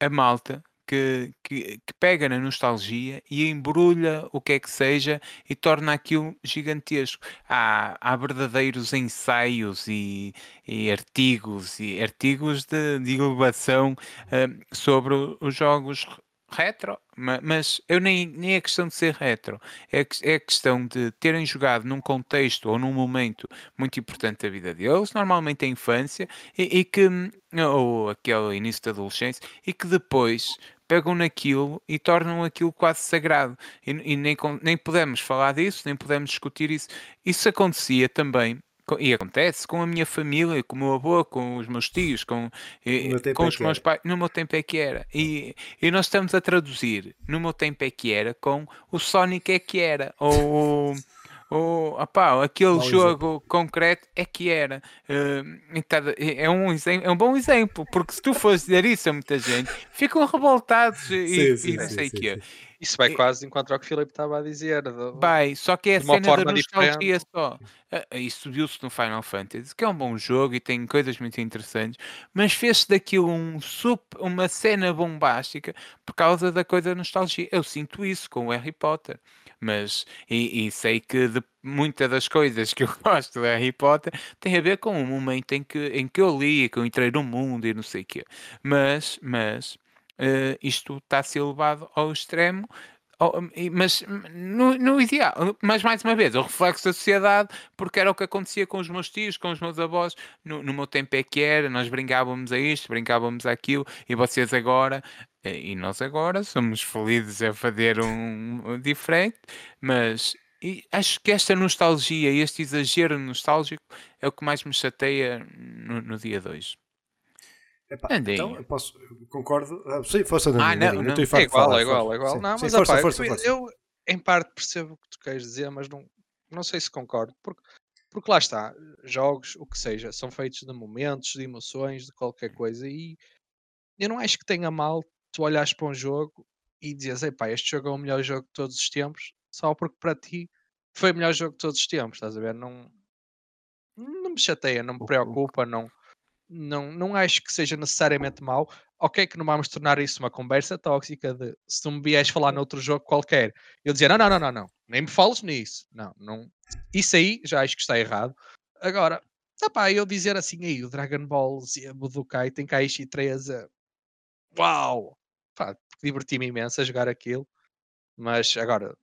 a malta que, que, que, pega na nostalgia e embrulha o que é que seja e torna aquilo gigantesco. Há, há verdadeiros ensaios e, e artigos e artigos de, de uh, sobre os jogos retro, mas eu nem, nem é questão de ser retro, é, é questão de terem jogado num contexto ou num momento muito importante da vida deles, normalmente a infância, e, e que, ou aquele início da adolescência, e que depois pegam naquilo e tornam aquilo quase sagrado. E, e nem, nem podemos falar disso, nem podemos discutir isso. Isso acontecia também e acontece com a minha família, com o meu avô, com os meus tios, com, com é os meus pais. No meu tempo é que era. E, e nós estamos a traduzir no meu tempo é que era com o Sonic é que era. Ou. ou opá, aquele jogo exemplo. concreto é que era. Uh, é, um, é um bom exemplo, porque se tu fores dizer isso a muita gente, ficam revoltados e, sim, sim, e não sei o quê. Isso vai quase encontrar o que o Filipe estava a dizer. vai, só que é a cena da nostalgia só. Ah, ah, isso viu-se no Final Fantasy, que é um bom jogo e tem coisas muito interessantes, mas fez-se daquilo um super, uma cena bombástica por causa da coisa da nostalgia. Eu sinto isso com o Harry Potter. Mas, e, e sei que de, muitas das coisas que eu gosto do Harry Potter tem a ver com o momento em que, em que eu li, que eu entrei no mundo e não sei o quê. Mas, mas uh, isto está a ser levado ao extremo. mas no, no, ideal, mas mais uma vez, o reflexo da sociedade, porque era o que acontecia com os meus tios, com os meus avós. No, no meu tempo é que era, nós brincávamos a isto, brincávamos aquilo, e vocês agora, eh, e nós agora somos felizes a fazer um, diferente, mas acho que esta nostalgia, este exagero nostálgico, é o que mais me chateia no, no dia 2. Epá, então, eu posso, eu concordo. Ah, sim, força ah, não, não. é igual, falar, é igual, é igual. Sim, não, sim, mas força, opa, força, eu, força. eu, em parte percebo o que tu queres dizer, mas não, não sei se concordo, porque, porque lá está, jogos, o que seja, são feitos de momentos, de emoções, de qualquer coisa, e eu não acho que tenha mal tu olhares para um jogo e dizes, epá, este jogo é o melhor jogo de todos os tempos, só porque para ti foi o melhor jogo de todos os tempos, estás a ver? Não, não me chateia, não me preocupa, não não, não acho que seja necessariamente mau. Ok, que não vamos tornar isso uma conversa tóxica de se tu me vieres falar noutro jogo qualquer, eu dizer não, não, não, não, não, nem me fales nisso. Não, não. Isso aí já acho que está errado. Agora, pá, eu dizer assim aí, o Dragon Ball Z Budokai tem Kaishi 13. Uau! diverti-me imenso a jogar aquilo. Mas agora,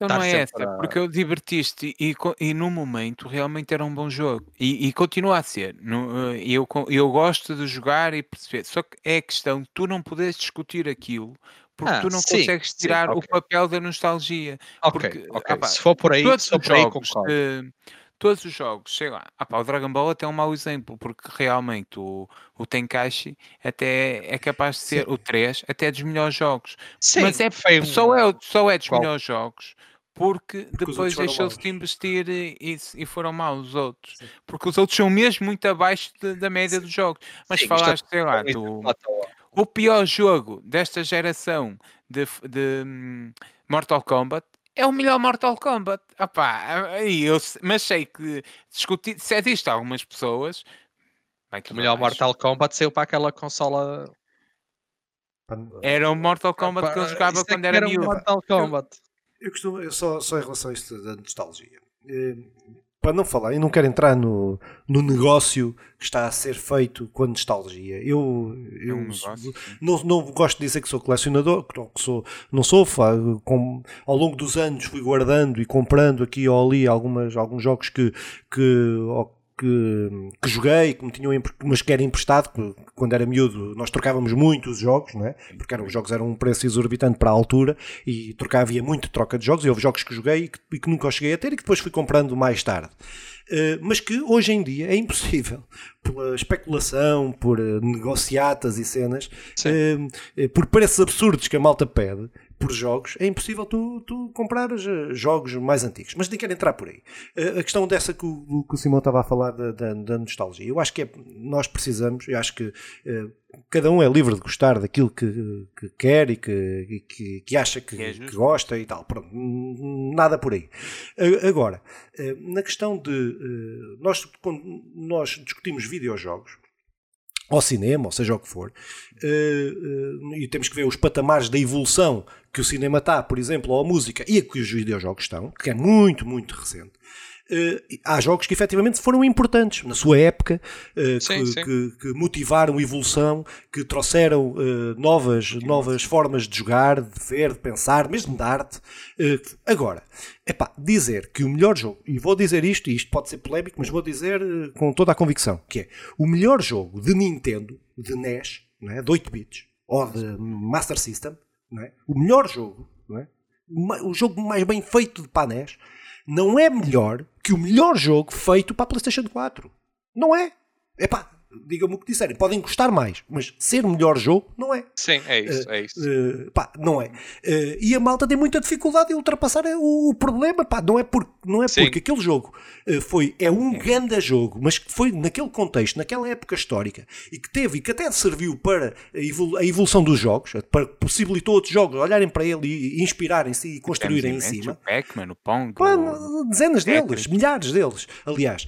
então não é essa, a... porque eu divertiste e, e no momento realmente era um bom jogo e, e continua a ser. No, eh, eu, eu gosto de jogar e perceber, só que é a questão, tu não podes discutir aquilo porque ah, tu não sim, consegues tirar sim, okay. o papel da nostalgia. Ok, porque, okay. Ah, se for por aí, todos os jogos, de, todos os jogos, sei lá, ah, pá, o Dragon Ball até é um mau exemplo, porque realmente o, o Tenkaichi até é capaz de ser sim. o 3, até dos melhores jogos. Sim, Mas é, só, é, só é dos Qual? melhores jogos porque, porque depois deixou-se de investir e, e, foram maus os outros. Sim. Porque os outros são mesmo muito abaixo de, da média Sim. dos jogos. Mas Sim, falaste, sei lá, do, o pior jogo desta geração de, de um, Mortal Kombat é o melhor Mortal Kombat. Epá, eu, mas sei que discutir, se é disto algumas pessoas. o melhor Mortal Kombat saiu para aquela consola. Era o Mortal Kombat que ele jogava é quando era, era miúdo. Mortal Kombat. Eu costumo, eu só, só em relação a isto da nostalgia. Eh, para não falar, eu não quero entrar no, no negócio que está a ser feito com a nostalgia. Eu, eu é um não, não gosto de dizer que sou colecionador, que sou, não sou, com, ao longo dos anos fui guardando e comprando aqui ou ali algumas, alguns jogos que, que que, que joguei, que me tinham, mas que era emprestado, que, quando era miúdo nós trocávamos muito os jogos, não é? porque eram, os jogos eram um preço exorbitante para a altura e trocava, havia muito troca de jogos e houve jogos que joguei e que, e que nunca os cheguei a ter e que depois fui comprando mais tarde. Uh, mas que hoje em dia é impossível, pela especulação, por uh, negociatas e cenas, uh, por preços absurdos que a malta pede, por jogos, é impossível tu, tu comprares eh, jogos mais antigos. Mas nem quero entrar por aí. Eh, a questão dessa que o, que o Simão estava a falar da, da, da, nostalgia, eu acho que é, nós precisamos, eu acho que uh, cada um é livre de gostar daquilo que, que quer e que, que, que acha que, é que, gosta e tal. Pronto, nada por aí. Agora, na questão de. Nós, quando nós discutimos videojogos, ao cinema, ou seja o que for, uh, uh, e temos que ver os patamares da evolução que o cinema está, por exemplo, ou a música, e a que os videojogos estão, que é muito, muito recente. Uh, há jogos que efetivamente foram importantes na sua época, uh, sim, que, sim. Que, que, motivaram evolução, que trouxeram uh, novas, novas formas de jogar, de ver, de pensar, mesmo de arte. agora, epá, dizer que o melhor jogo, e vou dizer isto, e isto pode ser polémico, mas vou dizer com toda a convicção, que é o melhor jogo de Nintendo, de NES, não é? de 8 bits, ou de Master System, não é? o melhor jogo, não é? o jogo mais bem feito de PANES não é melhor que o melhor jogo feito para a PlayStation 4. Não é. Epá, digam-me o que disserem, podem gostar mais, mas ser o melhor jogo não é. Sim, é isso, uh, é isso. Uh, pá, não é. Uh, e a malta tem muita dificuldade em ultrapassar o, o problema, pá, não é, por, não é porque aquele jogo foi, é um grande jogo, mas que foi naquele contexto, naquela época histórica, e que teve, e que até serviu para a evolução dos jogos, para possibilitou outros jogos olharem para ele e, inspirarem-se e construírem em cima. O Pac-Man, o Pong. Pá, dezenas deles, milhares deles, aliás.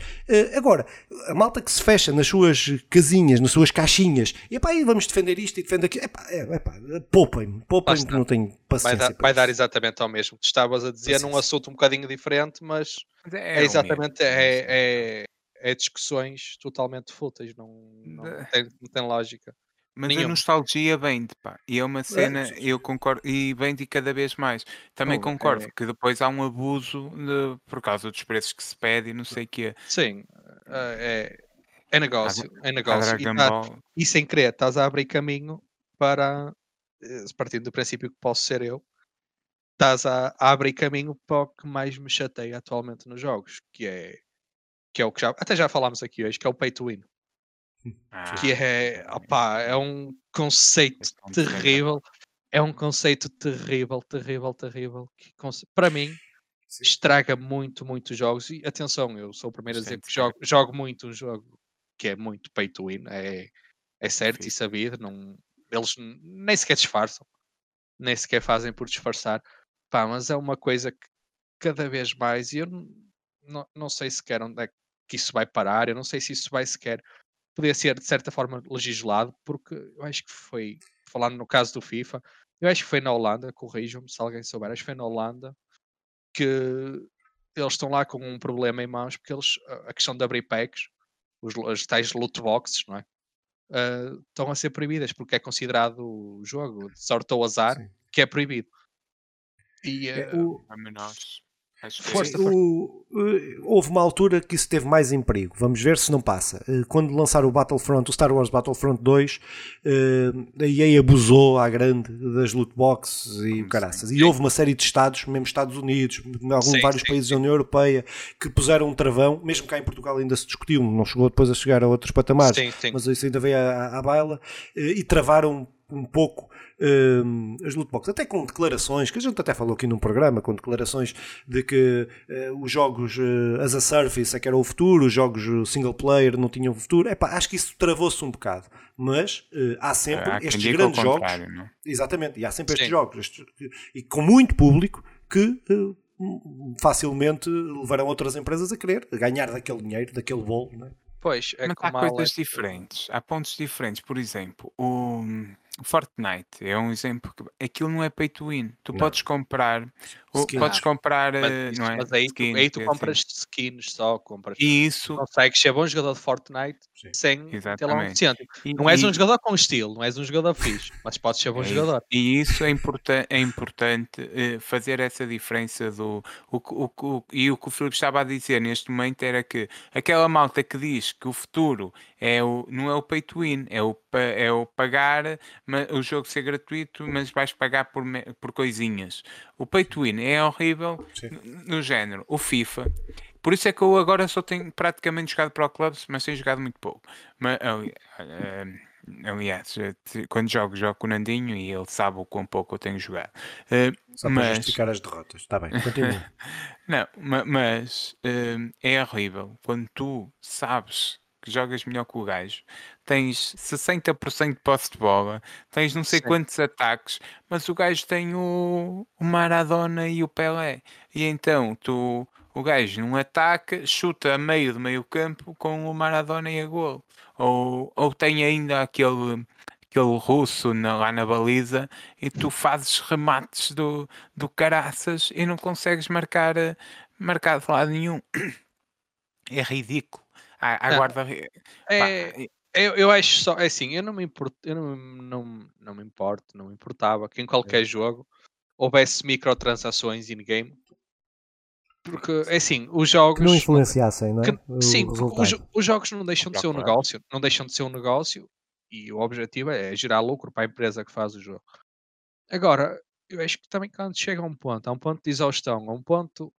agora, a malta que se fecha nas suas casinhas, nas suas caixinhas. E pá, aí vamos defender isto e defender aquilo. Epá, é, epá, poupem-me, poupem-me que não tenho paciência. Vai, dar, vai dar exatamente ao mesmo. Tu estavas a dizer paciência. num assunto um bocadinho diferente, mas é, é exatamente é, é, é, discussões totalmente fúteis, não, não, tem, não tem lógica. Mas Nenhum. a nostalgia vem-de, pá. E é uma cena, é. eu concordo, e vem-de cada vez mais. Também oh, concordo é. que depois há um abuso de, por causa dos preços que se pede e não sei o quê. Sim, é, é negócio, é negócio. E, tá, e, sem querer, estás a abrir caminho para, eh, partindo do princípio que posso ser eu, estás a, a, abrir caminho para o que mais me chateia atualmente nos jogos, que é, que é o que já, até já falámos aqui hoje, que é o pay to win. Ah, que é, opá, é um conceito terrível, é um conceito terrível, terrível, terrível, que para mim Sim. estraga muito, muito jogos. E atenção, eu sou o primeiro a dizer que jogo, jogo muito um jogo que é muito pay to win, é, é certo Sim. e sabido, não, eles nem sequer disfarçam, nem sequer fazem por disfarçar, pá, mas é uma coisa que cada vez mais, e eu não, não sei sequer onde é que isso vai parar, eu não sei se isso vai sequer poder ser de certa forma legislado, porque eu acho que foi, falando no caso do FIFA, eu acho que foi na Holanda, corrijam-me se alguém souber, acho que foi na Holanda que eles estão lá com um problema em mãos, porque eles, a questão de abrir packs, os, as tais loot boxes, não é? Uh, estão a ser proibidas porque é considerado o jogo de sorte ou azar Sim. que é proibido. E, uh, é, o... Força, o, houve uma altura que isso teve mais em perigo. Vamos ver se não passa. Eh, quando lançaram o Battlefront, o Star Wars Battlefront 2, eh, a EA abusou à grande das loot boxes e caraças. E houve uma série de estados, mesmo Estados Unidos, alguns sim, vários sim, países sim. da União Europeia, que puseram um travão, mesmo cá em Portugal ainda se discutiu, não chegou depois a chegar a outros patamares, mas isso ainda veio à, à baila, eh, e travaram um pouco uh, as loot boxes, até com declarações, que a gente até falou aqui num programa, com declarações de que uh, os jogos uh, as a service é que era o futuro, os jogos single player não tinham futuro. Epá, acho que isso travou-se um bocado, mas uh, há sempre há estes grandes jogos. Não? Exatamente, e há sempre estes Sim. jogos, estes, e com muito público que facilmente levarão outras empresas a querer ganhar daquele dinheiro, daquele bolo. Não é? Pois, é Mas há coisas diferentes, há pontos diferentes. Por exemplo, o Fortnite é um exemplo que aquilo não é pay to win. Tu Não. podes comprar, podes comprar, Mas, eh, não é? mas aí, tu, aí tu assim. compras skins só, compras. E isso, Consegues ser bom jogador de Fortnite Sim. sem ter lá um Exatamente. E, Não és um jogador com estilo, não és um jogador fixe, mas podes ser bom é jogador. E isso é, importa é importante eh, fazer essa diferença do. O, o, o, e o que o Filipe estava a dizer neste momento era que aquela malta que diz que o futuro é o, não é o pay to win, é o, é o pagar o jogo ser gratuito, mas vais pagar por, por coisinhas. O pay to win é horrível no, no género. O FIFA. Por isso é que eu agora só tenho praticamente jogado para o Clubs, mas tenho jogado muito pouco. Mas, uh, aliás, quando jogo, jogo com o Nandinho e ele sabe o quão pouco eu tenho jogado. Uh, Só mas... para justificar as derrotas. Está bem, continua. Não, mas é horrível quando tu sabes que jogas melhor que o gajo, tens 60% de posse de bola, tens não sei Sim. quantos ataques, mas o gajo tem o, o Maradona e o Pelé. E então tu o gajo num ataque chuta a meio do meio campo com o Maradona e a gol. Ou, ou tem ainda aquele, aquele russo na, lá na baliza e tu fazes remates do, do caraças e não consegues marcar, eh, marcar de lado nenhum. É ridículo. A, a guarda. pá, É, eu, eu acho só, é assim, eu não me importo, eu não, não, não me importo, não me importava que em qualquer jogo houvesse microtransações in-game. Porque, é assim, os jogos. Que não influenciassem, não é? que- O sim, os, os jogos não deixam de ser um negócio, não deixam de ser um negócio e o objetivo é gerar lucro para a empresa que faz o jogo. Agora, eu acho que também quando chega a um ponto, a um ponto de exaustão, a um ponto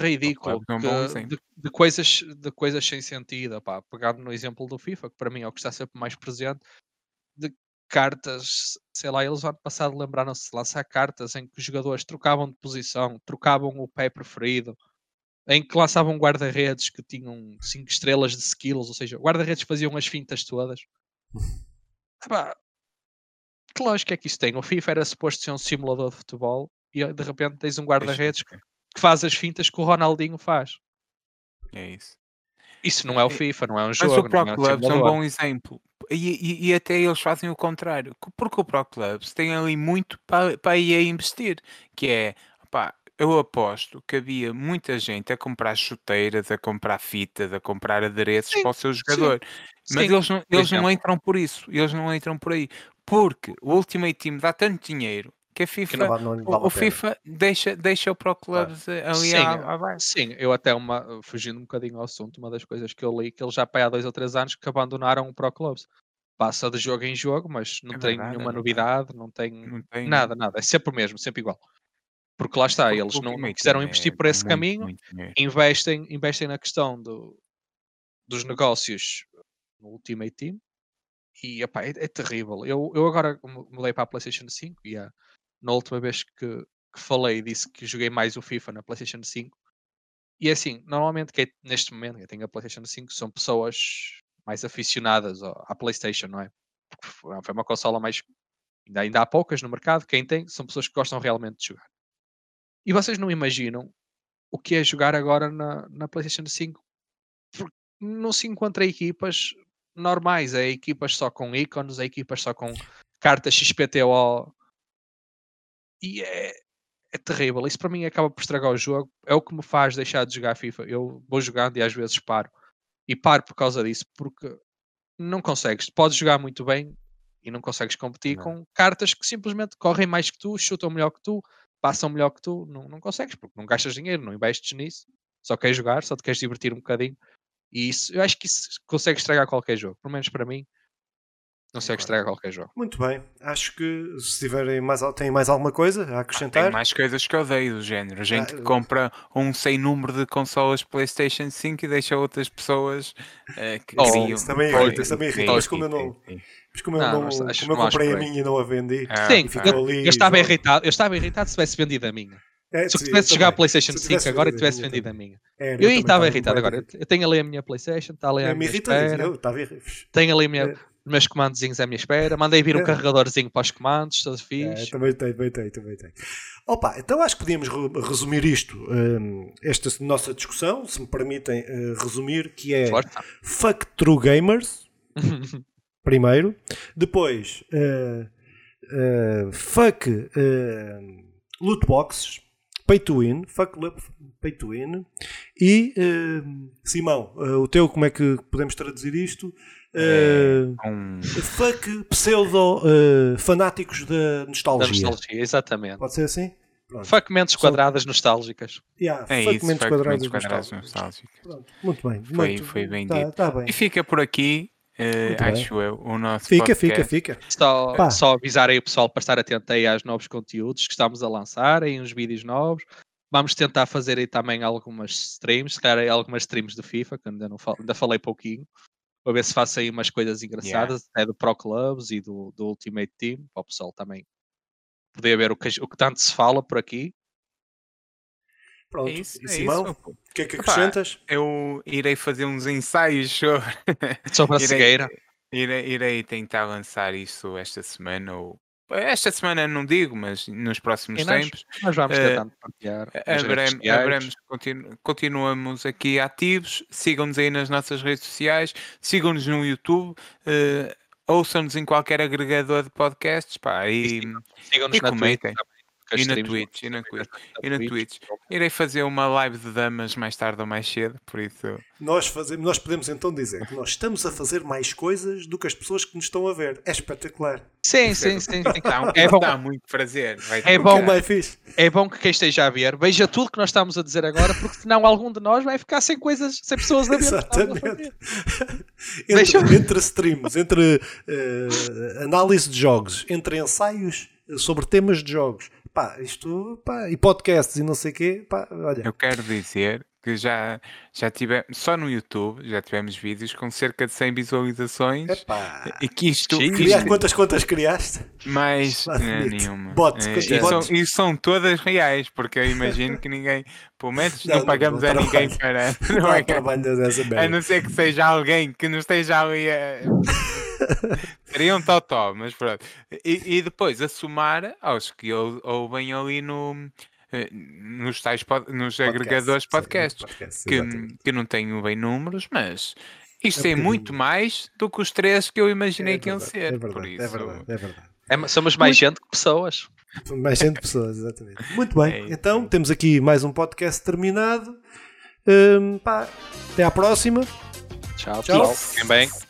ridículo é que- de, de coisas, de coisas sem sentido, pá, no exemplo do FIFA, que para mim é o que está sempre mais presente, de cartas, sei lá, eles ano passado lembraram-se de lançar cartas em que os jogadores trocavam de posição, trocavam o pé preferido, em que lançavam guarda-redes que tinham 5 estrelas de skills, ou seja, guarda-redes faziam as fintas todas. Epá, que lógica é que isso tem? O FIFA era suposto ser um simulador de futebol e de repente tens um guarda-redes deixa- que faz as fintas que o Ronaldinho faz. É isso. Isso não é o FIFA, não é um Mas jogo. o Pro é um Clubs é um bom exemplo. E, e- e até eles fazem o contrário. Co- Porque o Pro Clubs tem ali muito para, para a EA investir. Que é, pá, eu aposto que havia muita gente a comprar chuteiras, a comprar fitas, a comprar adereços Sim, para o seu jogador. Mas Sim, eles, não, eles não entram por isso. Eles não entram por aí. Porque o Ultimate Team dá tanto dinheiro a FIFA, não não vale o. FIFA deixa, deixa o Pro Clubs ali Sim, à-. Sim, eu até uma, fugindo um bocadinho ao assunto, uma das coisas que eu li que eles já há dois ou três anos que abandonaram o Pro Clubs. Passa de jogo em jogo, mas não É tem verdade, é nenhuma verdade. novidade, não tem Não tem nada, nada. É sempre o mesmo, sempre igual. Porque lá está, eles não, não quiseram Team investir é- por esse muito, caminho, muito investem, investem na questão do, dos negócios no Ultimate Team e epá, é, é terrível. Eu, eu agora mu- mudei para a PlayStation 5 e ah, na última vez que, que falei disse que joguei mais o FIFA na PlayStation 5 e é assim, normalmente quem, neste momento quem tem a PlayStation 5 são pessoas mais aficionadas à PlayStation, não é? Porque foi foi uma consola mais. Ainda, ainda há poucas no mercado, quem tem são pessoas que gostam realmente de jogar. E vocês não imaginam o que é jogar agora na, na PlayStation 5? Porque não se encontra equipas normais, é equipas só com ícones, é equipas só com cartas XPTO e é, é terrível. Isso para mim acaba por estragar o jogo. É o que me faz deixar de jogar FIFA. Eu vou jogando e às vezes paro. E paro por causa disso, porque não consegues. Podes jogar muito bem e não consegues competir Não. com cartas que simplesmente correm mais que tu, chutam melhor que tu, passam melhor que tu. Não, não consegues, porque não gastas dinheiro, não investes nisso. Só queres jogar, só te queres divertir um bocadinho. E isso, eu acho que isso consegue estragar qualquer jogo. Pelo menos para mim, consegue Concordo. estragar qualquer jogo. Muito bem. Acho que se tiverem mais, têm mais alguma coisa a Tem acrescentar, mais coisas que eu odeio do género. Gente Ah, que compra um sem número de consolas PlayStation 5 e deixa outras pessoas eh, que Oh, criam. isso também irrita, Olha, isso também irrita, sim, mas como eu não- mas como eu, Não, não, mas acho como eu que não comprei a minha e não a vendi, Ah, Sim, ficou eu, ali, eu estava irritado, eu estava irritado se tivesse vendido a minha. é, Se eu tivesse jogar a. PlayStation Se 5 tivesse agora e a tivesse vendido a também. minha. Era, Eu estava irritado agora. Eu tenho ali a minha PlayStation, está ali Eu me minha irrita isso, espera. eu estava irritado. Tenho ali a minha, É. meus comandozinhos à minha espera. Mandei vir um É. carregadorzinho para os comandos, todos É, fixe. também tem, também tem, também tem. Opa, então acho que podíamos re- resumir isto, hum, esta nossa discussão, se me permitem eh, resumir, que é Força. fuck true gamers, primeiro, depois eh, eh, fuck eh, loot boxes, pay to win, fuck pay to win, e Simão, o teu, como é que podemos traduzir isto? Eh, Um, fuck pseudo eh, fanáticos da Da nostalgia. nostalgia, exatamente. Pode ser assim? Pronto. Fuck mentes Só- quadradas nostálgicas. Yeah, é fuck isso, mentes fuck quadrados mentes nostálgicos. Pronto, Muito bem. Foi- muito, foi bem tá, dito. tá bem. E fica por aqui, bem. acho eu, o nosso Fica, fica, podcast. fica. Só, Pá. só avisar aí o pessoal para estar atento aí aos novos conteúdos que estamos a lançar, aí uns vídeos novos. Vamos tentar fazer aí também algumas streams, se calhar algumas streams de FIFA, que ainda, não fal- ainda falei pouquinho. Para ver se faço aí umas coisas engraçadas, até do Pro Clubs e do, do Ultimate Team, para o pessoal também poder ver o que, o que tanto se fala por aqui. Pronto. É isso, e é Simão, isso. pô. o que é que acrescentas? Eu irei fazer uns ensaios sobre. Sobre a irei, cegueira. irei, irei tentar lançar isso esta semana ou esta semana não digo, mas nos próximos nós- tempos, Nós vamos tentando partilhar. haveremos- continu- continuamos aqui ativos. Sigam-nos aí nas nossas redes sociais, sigam-nos no YouTube, eh, ouçam-nos em qualquer agregador de podcasts, pá, e, Sigam-nos e comentem. E na Twitch, e na Twitch, e na Twitch. Irei fazer uma live de damas mais tarde ou mais cedo, por isso. Nós, fazemos, nós podemos então dizer que nós estamos a fazer mais coisas do que as pessoas que nos estão a ver. É espetacular. Sim, sim, sim. sim. Um- É bom. dá muito prazer. vai É bom. É bom que quem esteja a ver veja tudo que nós estamos a dizer agora, porque senão algum de nós vai ficar sem coisas, sem pessoas a ver. Exatamente. entre, Deixa- entre streams, entre eh, análise de jogos, entre ensaios sobre temas de jogos, pá, isto, pá, e podcasts e não sei o quê, pá, olha. Eu quero dizer que já, já tivemos, só no YouTube, já tivemos vídeos com cerca de 100 visualizações. Epá. E que isto, Criar isto quantas contas criaste? mais nenhuma. Bots, É, e, são, e são todas reais, porque eu imagino que ninguém, pelo menos Não, não, pagamos não a ninguém para. Não Não é a não ser que seja alguém que não esteja ali a. Seria um totó, mas pronto. E, e depois a somar aos que ou- ouvem ali no, nos, tais pod- nos agregadores de sim, podcasts, podcasts, que, que não tenho bem números, mas isto É é um muito mais do que os três que eu imaginei É que iam verdade, ser. É por verdade, isso, é verdade, é verdade. É, somos mais gente que pessoas. Mais gente de pessoas, exatamente. Muito bem, É então temos aqui mais um podcast terminado. Hum, pá, até à próxima. Tchau, Tchau. Fiquem bem.